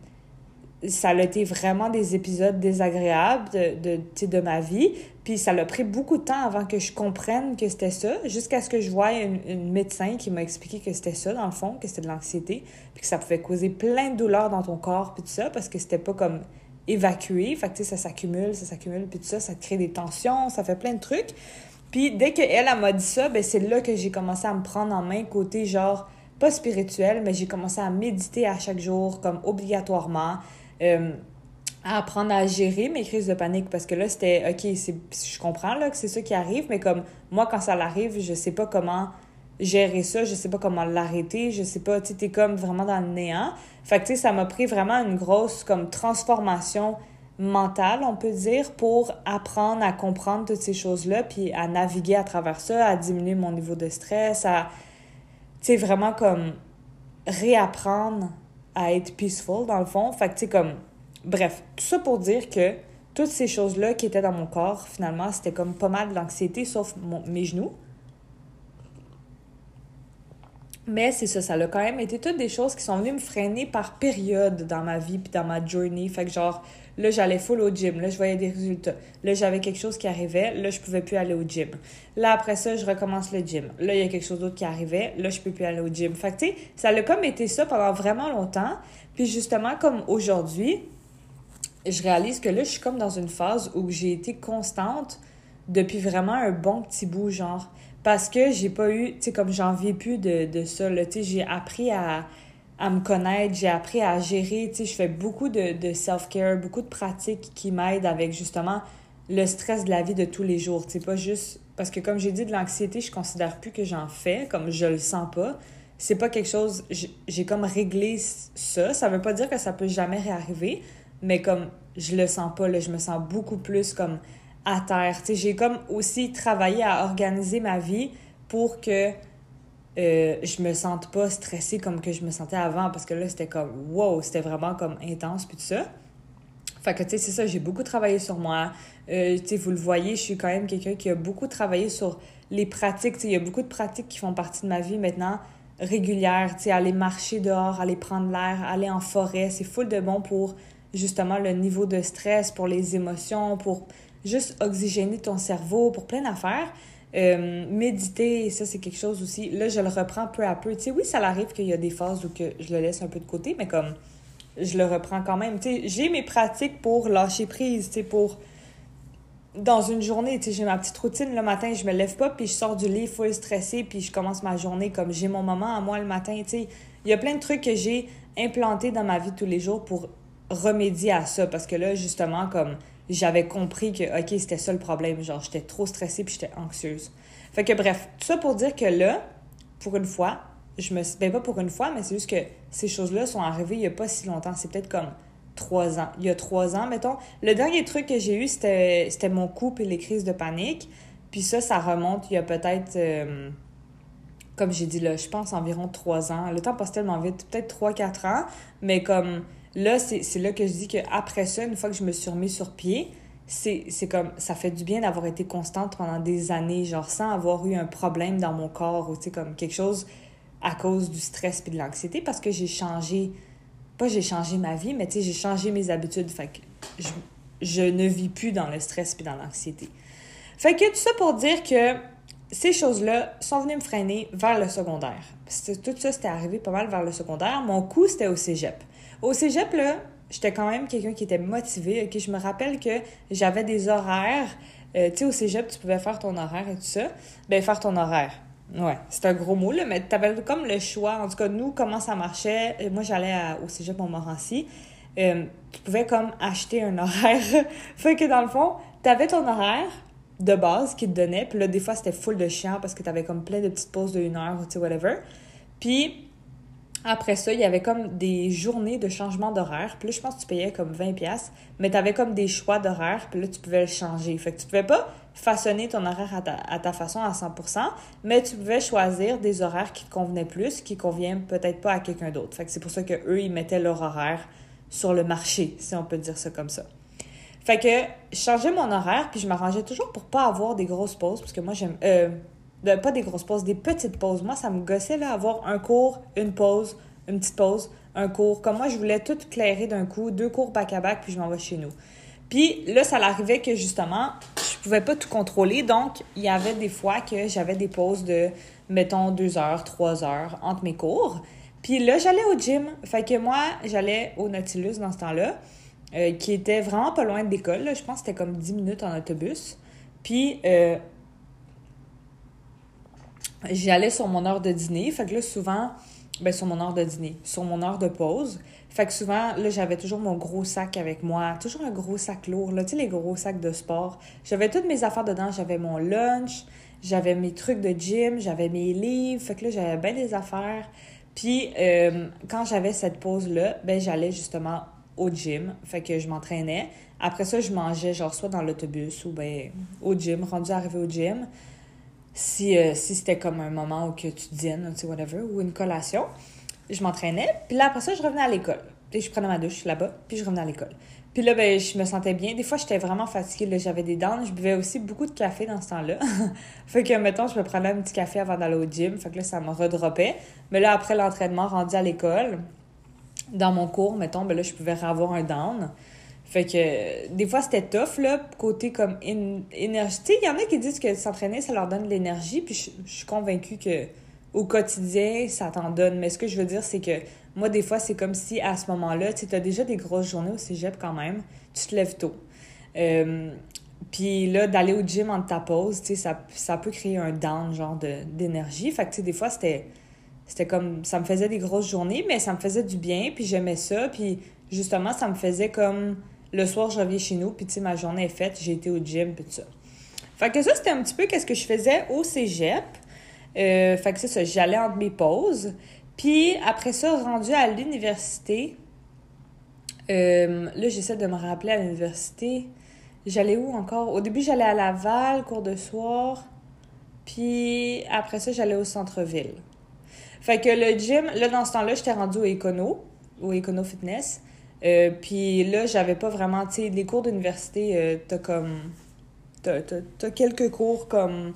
ça a été vraiment des épisodes désagréables de, de, de ma vie. Puis ça a pris beaucoup de temps avant que je comprenne que c'était ça, jusqu'à ce que je voie une, médecin qui m'a expliqué que c'était ça, dans le fond, que c'était de l'anxiété, puis que ça pouvait causer plein de douleurs dans ton corps, puis tout ça, parce que c'était pas comme évacué. Fait que, tu sais, ça s'accumule, ça s'accumule, puis tout ça, ça crée des tensions, ça fait plein de trucs. Puis dès qu'elle, elle, m'a dit ça, ben c'est là que j'ai commencé à me prendre en main côté genre, pas spirituel, mais j'ai commencé à méditer à chaque jour, comme obligatoirement. Euh, à apprendre à gérer mes crises de panique. Parce que là c'était ok je comprends là que c'est ça qui arrive mais comme moi quand ça l'arrive je sais pas comment gérer ça je sais pas comment l'arrêter je sais pas tu es comme vraiment dans le néant. Fait que tu sais ça m'a pris vraiment une grosse comme transformation mentale on peut dire pour apprendre à comprendre toutes ces choses là puis à naviguer à travers ça à diminuer mon niveau de stress à tu sais vraiment comme réapprendre à être peaceful, dans le fond. Fait que, tu sais, comme... Bref, tout ça pour dire que toutes ces choses-là qui étaient dans mon corps, finalement, c'était comme pas mal de l'anxiété, sauf mes genoux. Mais c'est ça, ça a quand même été toutes des choses qui sont venues me freiner par période dans ma vie puis dans ma journey. Fait que genre, là, j'allais full au gym, là, je voyais des résultats. Là, j'avais quelque chose qui arrivait, là, je pouvais plus aller au gym. Là, après ça, je recommence le gym. Là, il y a quelque chose d'autre qui arrivait, là, je peux plus aller au gym. Fait que, tu sais, ça a comme été ça pendant vraiment longtemps. Puis justement, comme aujourd'hui, je réalise que là, je suis comme dans une phase où j'ai été constante depuis vraiment un bon petit bout, genre. Parce que j'ai pas eu, tu sais, comme j'en vis plus de, de ça, là, tu sais, j'ai appris à, à me connaître, j'ai appris à gérer, tu sais, je fais beaucoup de, de self-care, beaucoup de pratiques qui m'aident avec justement le stress de la vie de tous les jours, tu sais, pas juste... Parce que comme j'ai dit, de l'anxiété, je considère plus que j'en fais, comme je le sens pas. C'est pas quelque chose... J'ai comme réglé ça. Ça veut pas dire que ça peut jamais réarriver, mais comme je le sens pas, là, je me sens beaucoup plus comme à terre. J'ai comme aussi travaillé à organiser ma vie pour que euh, je me sente pas stressée comme que je me sentais avant parce que là, c'était comme wow, c'était vraiment comme intense puis tout ça. Fait que, tu sais, c'est ça, j'ai beaucoup travaillé sur moi. Euh, tu sais, vous le voyez, je suis quand même quelqu'un qui a beaucoup travaillé sur les pratiques. Tu sais, il y a beaucoup de pratiques qui font partie de ma vie maintenant régulières. Tu sais, aller marcher dehors, aller prendre l'air, aller en forêt, c'est full de bon pour justement le niveau de stress, pour les émotions, pour juste oxygéner ton cerveau, pour plein d'affaires. Euh, méditer, ça c'est quelque chose aussi. Là, je le reprends peu à peu. Tu sais, oui, ça arrive qu'il y a des phases où que je le laisse un peu de côté, mais comme je le reprends quand même. Tu sais, j'ai mes pratiques pour lâcher prise, tu sais, pour dans une journée, tu sais, j'ai ma petite routine le matin, je me lève pas, puis je sors du lit full stressé, puis je commence ma journée comme j'ai mon moment à moi le matin, tu sais. Il y a plein de trucs que j'ai implantés dans ma vie tous les jours pour remédier à ça parce que là, justement, comme j'avais compris que, OK, c'était ça le problème. Genre, j'étais trop stressée puis j'étais anxieuse. Fait que bref, tout ça pour dire que là, pour une fois, je me ben pas pour une fois, mais c'est juste que ces choses-là sont arrivées il y a pas si longtemps. C'est peut-être comme trois ans. Il y a trois ans, mettons. Le dernier truc que j'ai eu, c'était, c'était mon couple et les crises de panique. Puis ça, ça remonte il y a peut-être, euh, comme j'ai dit là, je pense environ trois ans. Le temps passe tellement vite, peut-être trois, quatre ans. Mais comme Là, c'est là que je dis qu'après ça, une fois que je me suis remis sur pied, c'est comme ça fait du bien d'avoir été constante pendant des années, genre sans avoir eu un problème dans mon corps ou tu sais, comme quelque chose à cause du stress et de l'anxiété parce que j'ai changé, pas j'ai changé ma vie, mais tu sais, j'ai changé mes habitudes. Fait que je, je, ne vis plus dans le stress et dans l'anxiété. Fait que tout ça pour dire que ces choses-là sont venues me freiner vers le secondaire. Tout ça, c'était arrivé pas mal vers le secondaire. Mon coup, c'était au cégep. Au cégep, là, j'étais quand même quelqu'un qui était motivé. OK, je me rappelle que j'avais des horaires. Euh, tu sais, au cégep, tu pouvais faire ton horaire et tout ça. Ben, faire ton horaire. Ouais, c'est un gros mot, là, mais tu avais comme le choix. En tout cas, nous, comment ça marchait. Euh, moi, j'allais au cégep Montmorency. Euh, tu pouvais comme acheter un horaire. fait que dans le fond, tu avais ton horaire de base qui te donnait. Puis là, des fois, c'était full de chiant parce que tu avais comme plein de petites pauses de une heure, tu sais, whatever. Puis après ça, il y avait comme des journées de changement d'horaire. Puis là, je pense que tu payais comme 20$, mais tu avais comme des choix d'horaire, puis là, tu pouvais le changer. Fait que tu pouvais pas façonner ton horaire à ta, façon à 100%, mais tu pouvais choisir des horaires qui convenaient plus, qui conviennent peut-être pas à quelqu'un d'autre. Fait que c'est pour ça qu'eux, ils mettaient leur horaire sur le marché, si on peut dire ça comme ça. Fait que je changeais mon horaire, puis je m'arrangeais toujours pour pas avoir des grosses pauses, parce que moi, j'aime... Euh, pas des grosses pauses, des petites pauses. Moi, ça me gossait, là, avoir un cours, une pause, une petite pause, un cours. Comme moi, je voulais tout clairer d'un coup, deux cours back-à-back, puis je m'en vais chez nous. Puis là, ça l'arrivait que, justement, je pouvais pas tout contrôler. Donc, il y avait des fois que j'avais des pauses de, mettons, deux heures, trois heures entre mes cours. Puis là, j'allais au gym. Fait que moi, j'allais au Nautilus dans ce temps-là, euh, qui était vraiment pas loin de l'école. Je pense que c'était comme 10 minutes en autobus. Puis, euh, j'allais sur mon heure de dîner. Fait que là, souvent, ben, sur mon heure de dîner, sur mon heure de pause. Fait que souvent, là, j'avais toujours mon gros sac avec moi, toujours un gros sac lourd, là, tu sais, les gros sacs de sport. J'avais toutes mes affaires dedans, j'avais mon lunch, j'avais mes trucs de gym, j'avais mes livres, fait que là, j'avais bien des affaires. Puis, euh, quand j'avais cette pause-là, ben, j'allais justement au gym, fait que je m'entraînais. Après ça, je mangeais, genre, soit dans l'autobus ou ben au gym, rendu arrivé au gym si, euh, si c'était comme un moment où que tu dînes, tu whatever, ou une collation. je m'entraînais, puis là, après ça, je revenais à l'école. Puis je prenais ma douche là-bas, puis je revenais à l'école. Puis là, ben, je me sentais bien. Des fois, j'étais vraiment fatiguée. J'avais des dents. Je buvais aussi beaucoup de café dans ce temps-là. fait que, mettons, je me prenais un petit café avant d'aller au gym. Fait que là, ça me redropait. Mais là, après l'entraînement, rendu à l'école, dans mon cours, mettons, ben là, je pouvais avoir un down. Fait que des fois, c'était tough, là, côté comme énergie. Tu sais, il y en a qui disent que s'entraîner, ça leur donne de l'énergie, puis je, suis convaincue que au quotidien, ça t'en donne. Mais ce que je veux dire, c'est que moi, des fois, c'est comme si à ce moment-là, tu as déjà des grosses journées au cégep quand même, tu te lèves tôt. Euh, puis là, d'aller au gym en ta pause, ça, ça peut créer un down, genre, d'énergie. Fait que, tu sais, des fois, c'était c'était comme ça me faisait des grosses journées mais ça me faisait du bien puis j'aimais ça puis justement ça me faisait comme le soir, je reviens chez nous, puis tu sais, ma journée est faite, j'ai été au gym, puis tout ça. Fait que ça, c'était un petit peu qu'est-ce que je faisais au cégep. Euh, fait que c'est ça, j'allais entre mes pauses. Puis après ça, rendu à l'université, euh, là, j'essaie de me rappeler à l'université. J'allais où encore? Au début, j'allais à Laval, cours de soir. Puis après ça, j'allais au centre-ville. Fait que le gym, là, dans ce temps-là, j'étais rendue au Econo, au Econo Fitness. Euh, puis là, j'avais pas vraiment, tu sais, les cours d'université, euh, t'as comme. T'as, quelques cours comme.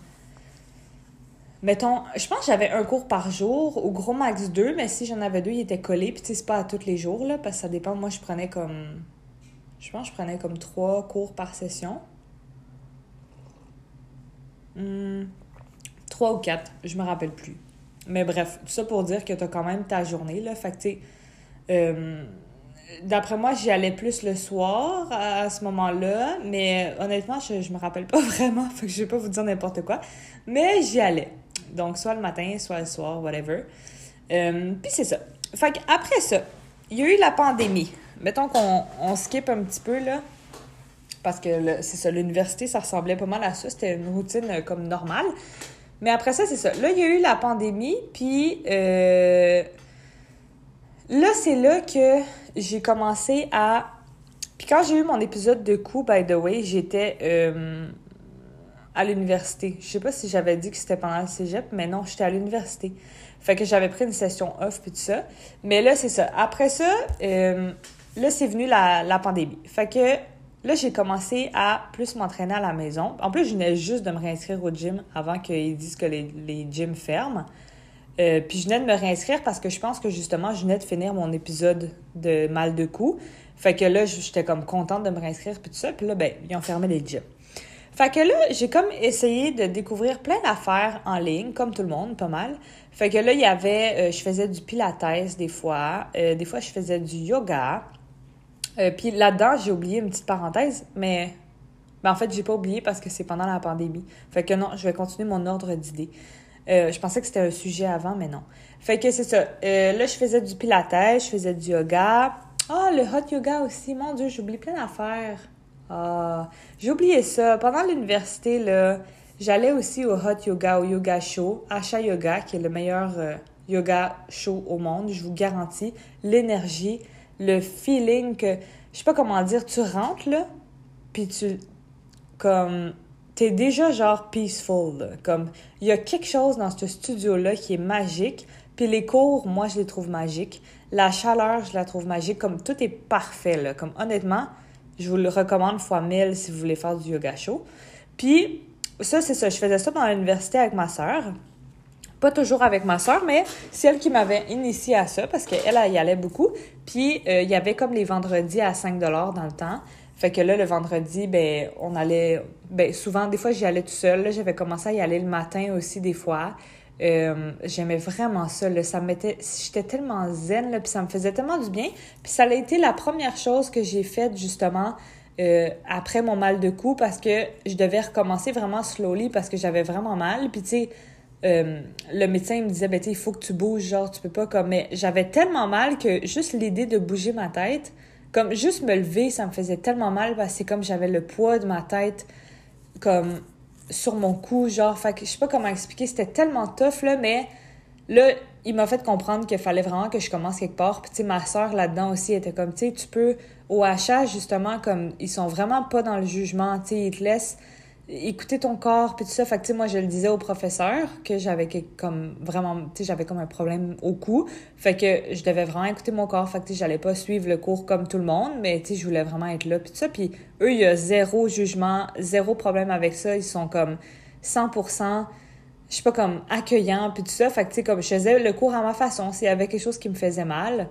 Mettons, je pense que j'avais un cours par jour, au gros max deux, mais si j'en avais deux, ils étaient collés. Puis tu sais, c'est pas à tous les jours, là, parce que ça dépend. Moi, je prenais comme. Je pense que je prenais comme trois cours par session. Hmm, trois ou quatre, je me rappelle plus. Mais bref, tout ça pour dire que t'as quand même ta journée, là. Fait que, tu sais. Euh, D'après moi, j'y allais plus le soir à, ce moment-là, mais honnêtement, je, je me rappelle pas vraiment, fait que je vais pas vous dire n'importe quoi. Mais j'y allais. Donc, soit le matin, soit le soir, whatever. Euh, Puis c'est ça. Fait après ça, il y a eu la pandémie. Mettons qu'on on skip un petit peu, là. Parce que c'est ça, l'université, ça ressemblait pas mal à ça. C'était une routine euh, comme normale. Mais après ça, c'est ça. Là, il y a eu la pandémie, puis euh, là, c'est là que j'ai commencé à. Puis quand j'ai eu mon épisode de coup, by the way, j'étais euh, à l'université. Je sais pas si j'avais dit que c'était pendant le cégep, mais non, j'étais à l'université. Fait que j'avais pris une session off puis tout ça. Mais là, c'est ça. Après ça, euh, là, c'est venu la, pandémie. Fait que là, j'ai commencé à plus m'entraîner à la maison. En plus, je venais juste de me réinscrire au gym avant qu'ils disent que les gyms ferment. Euh, puis je venais de me réinscrire parce que je pense que justement, je venais de finir mon épisode de mal de cou. Fait que là, j'étais comme contente de me réinscrire puis tout ça. Puis là, ben, ils ont fermé les gyms. Fait que là, j'ai comme essayé de découvrir plein d'affaires en ligne, comme tout le monde, pas mal. Fait que là, il y avait, euh, je faisais du pilates des fois, euh, des fois je faisais du yoga. puis là-dedans, j'ai oublié une petite parenthèse, mais ben, en fait, j'ai pas oublié parce que c'est pendant la pandémie. Fait que non, je vais continuer mon ordre d'idées. Euh, je pensais que c'était un sujet avant, mais non. Fait que c'est ça. Euh, là, je faisais du pilates, je faisais du yoga. Ah, le hot yoga aussi. Mon Dieu, j'oublie plein d'affaires. Ah, j'ai oublié ça. Pendant l'université, là, j'allais aussi au hot yoga, au yoga show, Asha Yoga, qui est le meilleur euh, yoga show au monde. Je vous garantis l'énergie, le feeling que, je sais pas comment dire, tu rentres là, puis tu, comme, t'es déjà genre peaceful. Comme, il y a quelque chose dans ce studio-là qui est magique. Puis les cours, moi, je les trouve magiques. La chaleur, je la trouve magique. Comme, tout est parfait, là. Comme, honnêtement, je vous le recommande fois mille si vous voulez faire du yoga chaud. Puis, ça, c'est ça. Je faisais ça dans l'université avec ma sœur. Pas toujours avec ma sœur, mais c'est elle qui m'avait initié à ça parce qu'elle, elle y allait beaucoup. Puis, euh, il y avait comme les vendredis à 5 dans le temps. Fait que là, le vendredi, ben, on allait. Ben, souvent, des fois, j'y allais tout seul. J'avais commencé à y aller le matin aussi, des fois. Euh, j'aimais vraiment ça. Là. Ça mettait. J'étais tellement zen, là, puis ça me faisait tellement du bien. Puis ça a été la première chose que j'ai faite, justement, euh, après mon mal de cou, parce que je devais recommencer vraiment slowly parce que j'avais vraiment mal. Puis, tu sais, euh, le médecin me disait, ben, il faut que tu bouges, genre, tu peux pas comme. Mais j'avais tellement mal que juste l'idée de bouger ma tête, comme juste me lever, ça me faisait tellement mal parce que c'est comme j'avais le poids de ma tête comme sur mon cou, genre, fait je sais pas comment expliquer, c'était tellement tough, là, mais là, il m'a fait comprendre qu'il fallait vraiment que je commence quelque part. Puis, tu ma soeur là-dedans aussi était comme, tu sais, tu peux, au HH, justement, comme, ils sont vraiment pas dans le jugement, tu ils te laissent écouter ton corps puis tout ça. Fait que moi je le disais au professeur que j'avais comme vraiment tu sais j'avais comme un problème au cou. Fait que je devais vraiment écouter mon corps. Fait que j'allais pas suivre le cours comme tout le monde mais tu sais je voulais vraiment être là puis tout ça. Puis eux il y a zéro jugement zéro problème avec ça. Ils sont comme 100% je sais pas comme accueillant puis tout ça. Fait que tu sais comme je faisais le cours à ma façon s'il y avait quelque chose qui me faisait mal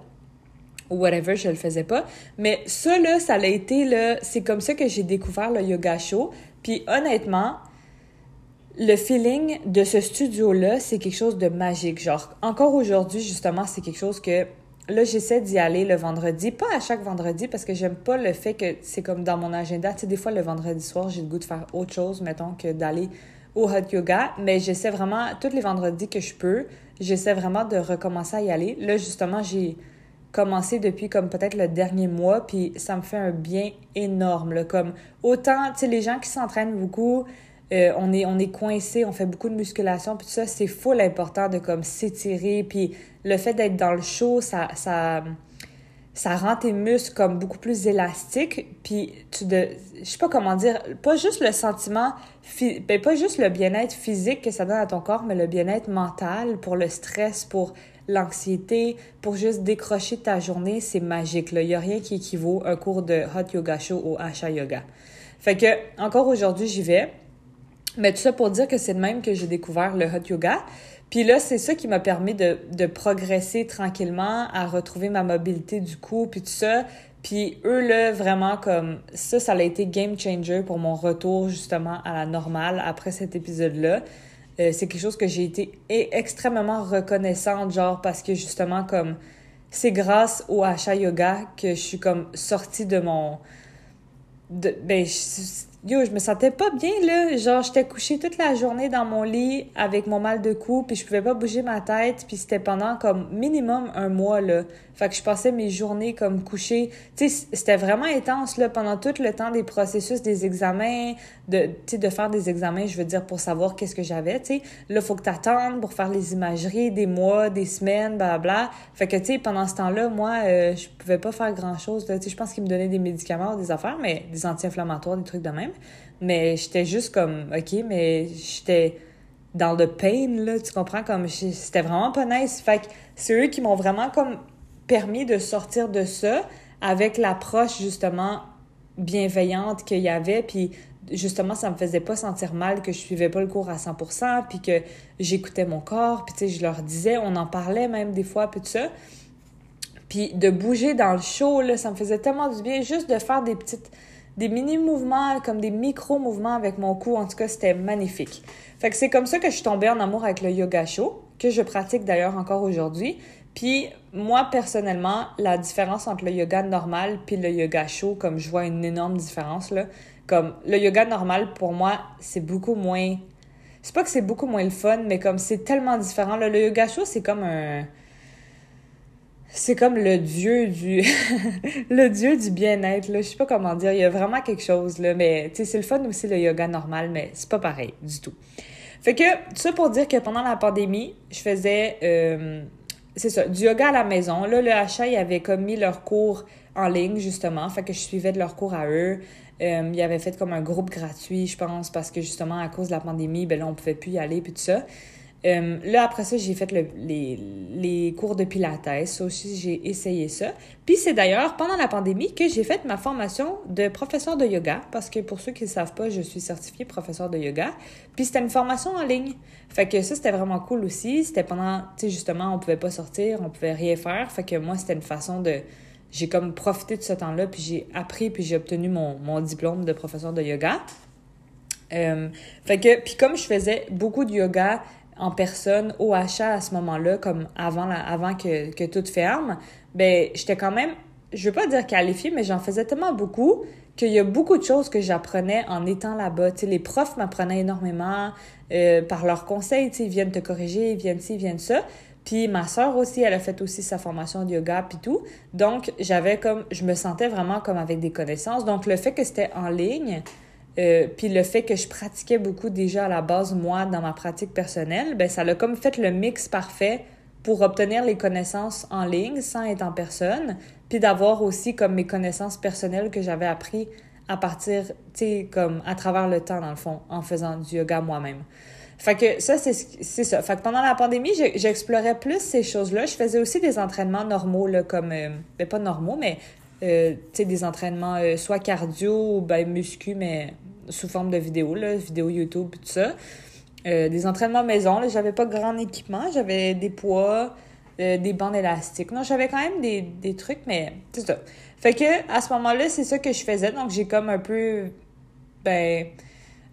ou whatever, je le faisais pas. Mais ça, là, ça a été, là, c'est comme ça que j'ai découvert le yoga show. Puis honnêtement, le feeling de ce studio-là, c'est quelque chose de magique. Genre, encore aujourd'hui, justement, c'est quelque chose que là, j'essaie d'y aller le vendredi. Pas à chaque vendredi, parce que j'aime pas le fait que c'est comme dans mon agenda. Tu sais, des fois, le vendredi soir, j'ai le goût de faire autre chose, mettons, que d'aller au hot yoga. Mais j'essaie vraiment, tous les vendredis que je peux, j'essaie vraiment de recommencer à y aller. Là, justement, j'ai commencé depuis comme peut-être le dernier mois, puis ça me fait un bien énorme. Comme autant, tu sais, les gens qui s'entraînent beaucoup, euh, on est on est coincé, on fait beaucoup de musculation, puis tout ça, c'est full important de comme s'étirer, puis le fait d'être dans le chaud, ça ça ça rend tes muscles comme beaucoup plus élastiques, puis tu de je sais pas comment dire, pas juste le sentiment ben, pas juste le bien-être physique que ça donne à ton corps, mais le bien-être mental pour le stress, pour l'anxiété, pour juste décrocher ta journée, c'est magique. Il n'y a rien qui équivaut un cours de Hot Yoga Show au Asha Yoga. Fait que, encore aujourd'hui, j'y vais. Mais tout ça pour dire que c'est de même que j'ai découvert le Hot Yoga. Puis là, c'est ça qui m'a permis de, de, progresser tranquillement, à retrouver ma mobilité du cou, puis tout ça. Puis eux, là, vraiment, comme ça, ça a été game changer pour mon retour, justement, à la normale après cet épisode-là. Euh, c'est quelque chose que j'ai été extrêmement reconnaissante, genre parce que justement, comme c'est grâce au Asha Yoga que je suis comme sortie de mon. De, ben, yo, je me sentais pas bien, là. Genre, j'étais couchée toute la journée dans mon lit avec mon mal de cou, puis je pouvais pas bouger ma tête, puis c'était pendant comme minimum un mois, là. Fait que je passais mes journées comme couchée. Tu sais, c'était vraiment intense, là, pendant tout le temps des processus des examens, de, tu sais, de faire des examens, je veux dire, pour savoir qu'est-ce que j'avais, tu sais. Là, faut que t'attendes pour faire les imageries, des mois, des semaines, bla Fait que, tu sais, pendant ce temps-là, moi, euh, je pouvais pas faire grand-chose, Tu sais, je pense qu'ils me donnaient des médicaments, des affaires, mais des anti-inflammatoires, des trucs de même. Mais j'étais juste comme, OK, mais j'étais dans le pain, là, tu comprends? Comme, c'était vraiment pas nice. Fait c'est eux qui m'ont vraiment comme permis de sortir de ça avec l'approche, justement, bienveillante qu'il y avait, puis justement, ça me faisait pas sentir mal que je suivais pas le cours à 100%, puis que j'écoutais mon corps, puis tu sais, je leur disais, on en parlait même des fois, puis tout ça. Puis de bouger dans le show, là, ça me faisait tellement du bien, juste de faire des petites des mini-mouvements, comme des micro-mouvements avec mon cou. En tout cas, c'était magnifique. Fait que c'est comme ça que je suis tombée en amour avec le yoga chaud, que je pratique d'ailleurs encore aujourd'hui. Puis moi, personnellement, la différence entre le yoga normal puis le yoga chaud, comme je vois une énorme différence, là. Comme le yoga normal, pour moi, c'est beaucoup moins... C'est pas que c'est beaucoup moins le fun, mais comme c'est tellement différent. le yoga chaud, c'est comme un c'est comme le dieu du le dieu du bien-être là, je sais pas comment dire, il y a vraiment quelque chose là, mais c'est le fun aussi le yoga normal, mais c'est pas pareil du tout. Fait que ça pour dire que pendant la pandémie, je faisais euh, c'est ça, du yoga à la maison. Là le HA, ils avaient comme mis leurs cours en ligne justement, fait que je suivais de leurs cours à eux. Euh, ils avaient fait comme un groupe gratuit, je pense, parce que justement à cause de la pandémie, ben là on pouvait plus y aller puis tout ça. Euh, là, après ça, j'ai fait les, les, cours de Pilates. Ça aussi, j'ai essayé ça. Puis c'est d'ailleurs pendant la pandémie que j'ai fait ma formation de professeur de yoga, parce que pour ceux qui ne savent pas, je suis certifiée professeur de yoga. Puis c'était une formation en ligne. Fait que ça, c'était vraiment cool aussi. C'était pendant, tu sais, justement, on pouvait pas sortir, on pouvait rien faire. Fait que moi, c'était une façon de... J'ai comme profité de ce temps-là, puis j'ai appris, puis j'ai obtenu mon, mon diplôme de professeur de yoga. Euh, fait que, puis comme je faisais beaucoup de yoga en personne au achat à ce moment-là, comme avant, la, avant que, que tout ferme, ben j'étais quand même, je veux pas dire qualifiée, mais j'en faisais tellement beaucoup qu'il y a beaucoup de choses que j'apprenais en étant là-bas. Tu sais, les profs m'apprenaient énormément euh, par leurs conseils, tu sais, ils viennent te corriger, ils viennent ci, ils viennent ça. Puis ma sœur aussi, elle a fait aussi sa formation de yoga puis tout. Donc, j'avais comme, je me sentais vraiment comme avec des connaissances. Donc, le fait que c'était en ligne, euh, puis le fait que je pratiquais beaucoup déjà à la base, moi, dans ma pratique personnelle, ben ça a comme fait le mix parfait pour obtenir les connaissances en ligne sans être en personne, puis d'avoir aussi comme mes connaissances personnelles que j'avais appris à partir, tu sais, comme à travers le temps, dans le fond, en faisant du yoga moi-même. Fait que ça, c'est ça. Fait que pendant la pandémie, j'explorais plus ces choses-là. Je faisais aussi des entraînements normaux, là, comme, euh, ben, pas normaux, mais, euh, tu sais, des entraînements euh, soit cardio ben, muscu, mais sous forme de vidéo, là, vidéo YouTube, tout ça. des entraînements maison, j'avais pas grand équipement, j'avais des poids, des bandes élastiques. Non, j'avais quand même des, des trucs, mais c'est ça. Fait que à ce moment-là, c'est ça que je faisais. Donc j'ai comme un peu ben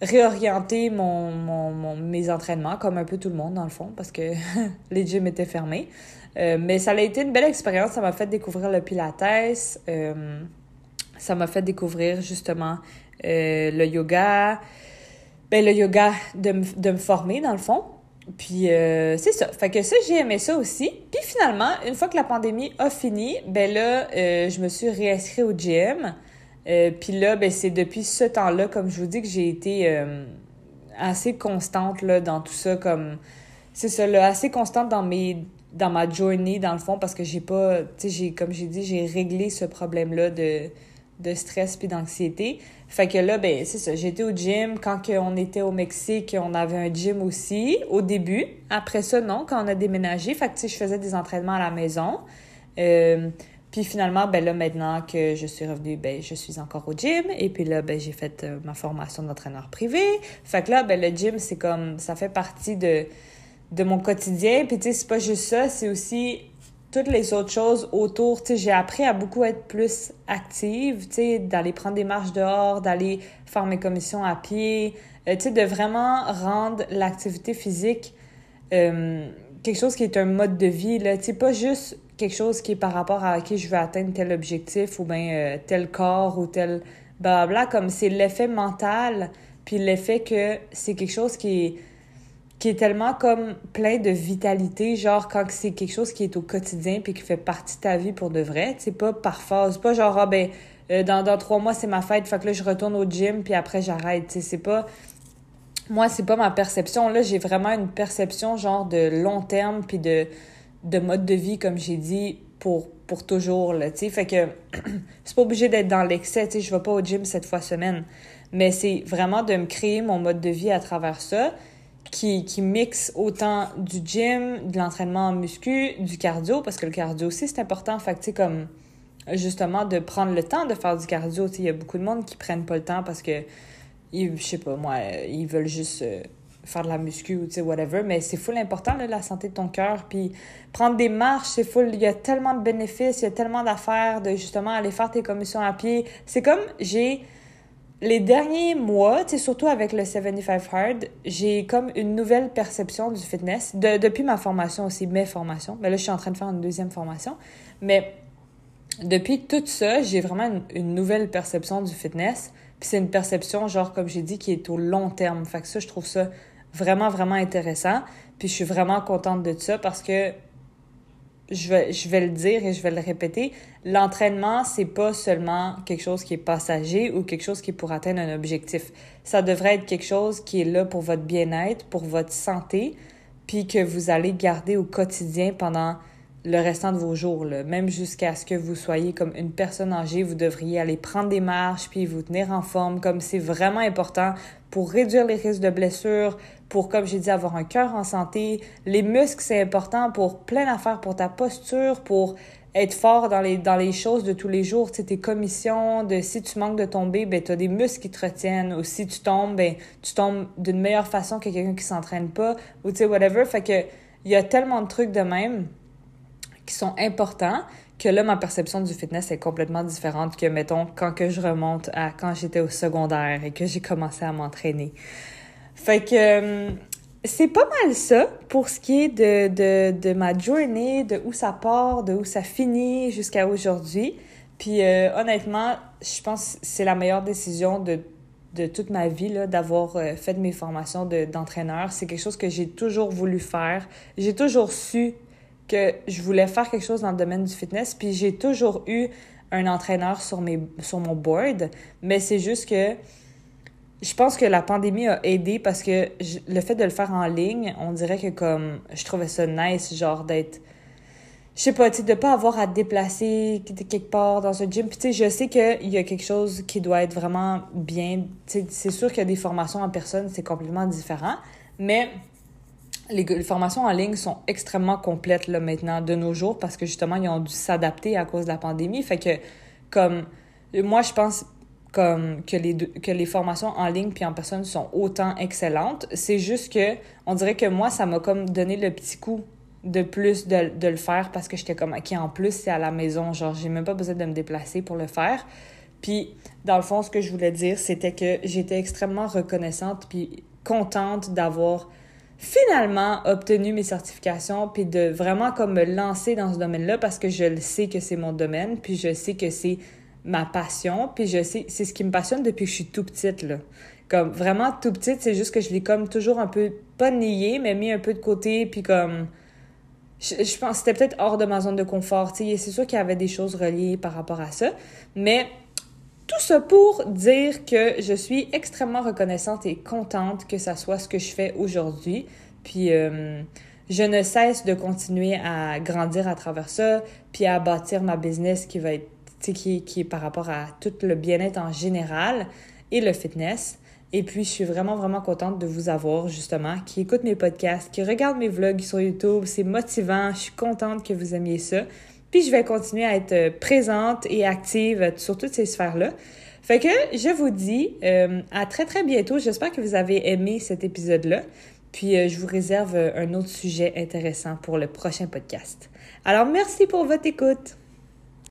réorienté mon, mon, mes entraînements comme un peu tout le monde dans le fond parce que les gyms étaient fermés. Euh, mais ça a été une belle expérience. Ça m'a fait découvrir le Pilates. Euh, ça m'a fait découvrir justement euh, le yoga. Ben, le yoga de, de me former dans le fond. Puis euh, c'est ça. Fait que ça, j'ai aimé ça aussi. Puis finalement, une fois que la pandémie a fini, ben là, euh, je me suis réinscrite au gym. Puis là, ben c'est depuis ce temps-là, comme je vous dis, que j'ai été assez constante là, dans tout ça. Comme c'est ça, là, assez constante dans mes dans ma journée, dans le fond, parce que j'ai pas, tu sais, j'ai, comme j'ai dit, j'ai réglé ce problème-là de, de stress puis d'anxiété. Fait que là, ben, c'est ça. J'étais au gym. Quand on était au Mexique, on avait un gym aussi, au début. Après ça, non, quand on a déménagé. Fait que, tu sais, je faisais des entraînements à la maison. Euh, puis finalement, ben là, maintenant que je suis revenue, ben, je suis encore au gym. Et puis là, ben, j'ai fait euh, ma formation d'entraîneur privé. Fait que là, ben, le gym, c'est comme, ça fait partie de, de mon quotidien. Puis, tu sais, c'est pas juste ça, c'est aussi toutes les autres choses autour, tu sais, j'ai appris à beaucoup être plus active, tu d'aller prendre des marches dehors, d'aller faire mes commissions à pied, euh, tu sais, de vraiment rendre l'activité physique euh, quelque chose qui est un mode de vie, là, tu sais, pas juste quelque chose qui est par rapport à qui je veux atteindre tel objectif ou bien euh, tel corps ou tel blabla, comme c'est l'effet mental, puis l'effet que c'est quelque chose qui est qui est tellement comme plein de vitalité, genre quand c'est quelque chose qui est au quotidien puis qui fait partie de ta vie pour de vrai, c'est pas par phase, pas genre ah ben euh, dans, dans trois mois c'est ma fête, fait que là je retourne au gym puis après j'arrête, tu sais, c'est pas moi c'est pas ma perception. Là, j'ai vraiment une perception genre de long terme puis de de mode de vie comme j'ai dit pour pour toujours là, tu sais, fait que c'est pas obligé d'être dans l'excès, tu sais, je vais pas au gym cette fois semaine, mais c'est vraiment de me créer mon mode de vie à travers ça qui, qui autant du gym, de l'entraînement en muscu, du cardio, parce que le cardio aussi, c'est important. Fait que, tu sais, comme, justement, de prendre le temps de faire du cardio. Tu il y a beaucoup de monde qui prennent pas le temps parce que, ils, je sais pas, moi, ils veulent juste euh, faire de la muscu ou, tu sais, whatever. Mais c'est full important, là, la santé de ton cœur. Puis prendre des marches, c'est full. Il y a tellement de bénéfices, il y a tellement d'affaires de, justement, aller faire tes commissions à pied. C'est comme, j'ai les derniers mois, surtout avec le 75 Hard, j'ai comme une nouvelle perception du fitness. De, depuis ma formation aussi, mes formations. Mais là, je suis en train de faire une deuxième formation. Mais depuis tout ça, j'ai vraiment une, nouvelle perception du fitness. Puis c'est une perception, genre, comme j'ai dit, qui est au long terme. Fait que ça, je trouve ça vraiment, vraiment intéressant. Puis je suis vraiment contente de ça parce que je vais, le dire et je vais le répéter, l'entraînement, c'est pas seulement quelque chose qui est passager ou quelque chose qui est pour atteindre un objectif. Ça devrait être quelque chose qui est là pour votre bien-être, pour votre santé, puis que vous allez garder au quotidien pendant le restant de vos jours. Même jusqu'à ce que vous soyez comme une personne âgée, vous devriez aller prendre des marches, puis vous tenir en forme, comme c'est vraiment important pour réduire les risques de blessures, pour, comme j'ai dit, avoir un cœur en santé. Les muscles, c'est important pour plein d'affaires, pour ta posture, pour être fort dans les, dans les choses de tous les jours, tu tes commissions, de si tu manques de tomber, ben, tu as des muscles qui te retiennent, ou si tu tombes, ben, tu tombes d'une meilleure façon que quelqu'un qui s'entraîne pas, ou tu sais, whatever. Fait que, il y a tellement de trucs de même qui sont importants que là, ma perception du fitness est complètement différente que, mettons, quand que je remonte à quand j'étais au secondaire et que j'ai commencé à m'entraîner. Fait que euh, c'est pas mal ça pour ce qui est de, de, de, ma journée, de où ça part, de où ça finit jusqu'à aujourd'hui. Puis euh, honnêtement, je pense que c'est la meilleure décision de, de toute ma vie d'avoir euh, fait mes formations d'entraîneur. c'est quelque chose que j'ai toujours voulu faire. J'ai toujours su que je voulais faire quelque chose dans le domaine du fitness. Puis j'ai toujours eu un entraîneur sur, mes, sur mon board, mais c'est juste que je pense que la pandémie a aidé parce que le fait de le faire en ligne, on dirait que comme je trouvais ça nice, genre d'être. Je sais pas, tu de pas avoir à te déplacer quelque part dans un gym. Puis, tu sais, je sais qu'il y a quelque chose qui doit être vraiment bien. C'est sûr qu'il y a des formations en personne, c'est complètement différent. Mais les, les, formations en ligne sont extrêmement complètes, là, maintenant, de nos jours, parce que justement, ils ont dû s'adapter à cause de la pandémie. Fait que, comme, moi, je pense comme que les formations en ligne puis en personne sont autant excellentes. C'est juste que on dirait que moi ça m'a comme donné le petit coup de plus de, de le faire parce que j'étais comme ok en plus c'est à la maison genre j'ai même pas besoin de me déplacer pour le faire. Puis dans le fond ce que je voulais dire c'était que j'étais extrêmement reconnaissante puis contente d'avoir finalement obtenu mes certifications puis de vraiment comme me lancer dans ce domaine-là parce que je le sais que c'est mon domaine puis je sais que c'est ma passion, puis je sais, c'est ce qui me passionne depuis que je suis tout petite, là. Comme vraiment tout petite, c'est juste que je l'ai comme toujours un peu, pas nié, mais mis un peu de côté, puis comme. Je, je pense c'était peut-être hors de ma zone de confort, tu sais. C'est sûr qu'il y avait des choses reliées par rapport à ça, mais tout ça pour dire que je suis extrêmement reconnaissante et contente que ça soit ce que je fais aujourd'hui. Puis euh, je ne cesse de continuer à grandir à travers ça, puis à bâtir ma business qui va être qui, est par rapport à tout le bien-être en général et le fitness. Et puis, je suis vraiment, vraiment contente de vous avoir, justement, qui écoute mes podcasts, qui regarde mes vlogs sur YouTube. C'est motivant. Je suis contente que vous aimiez ça. Puis, je vais continuer à être présente et active sur toutes ces sphères-là. Fait que je vous dis euh, à très, très bientôt. J'espère que vous avez aimé cet épisode-là. Puis, euh, je vous réserve un autre sujet intéressant pour le prochain podcast. Alors, merci pour votre écoute.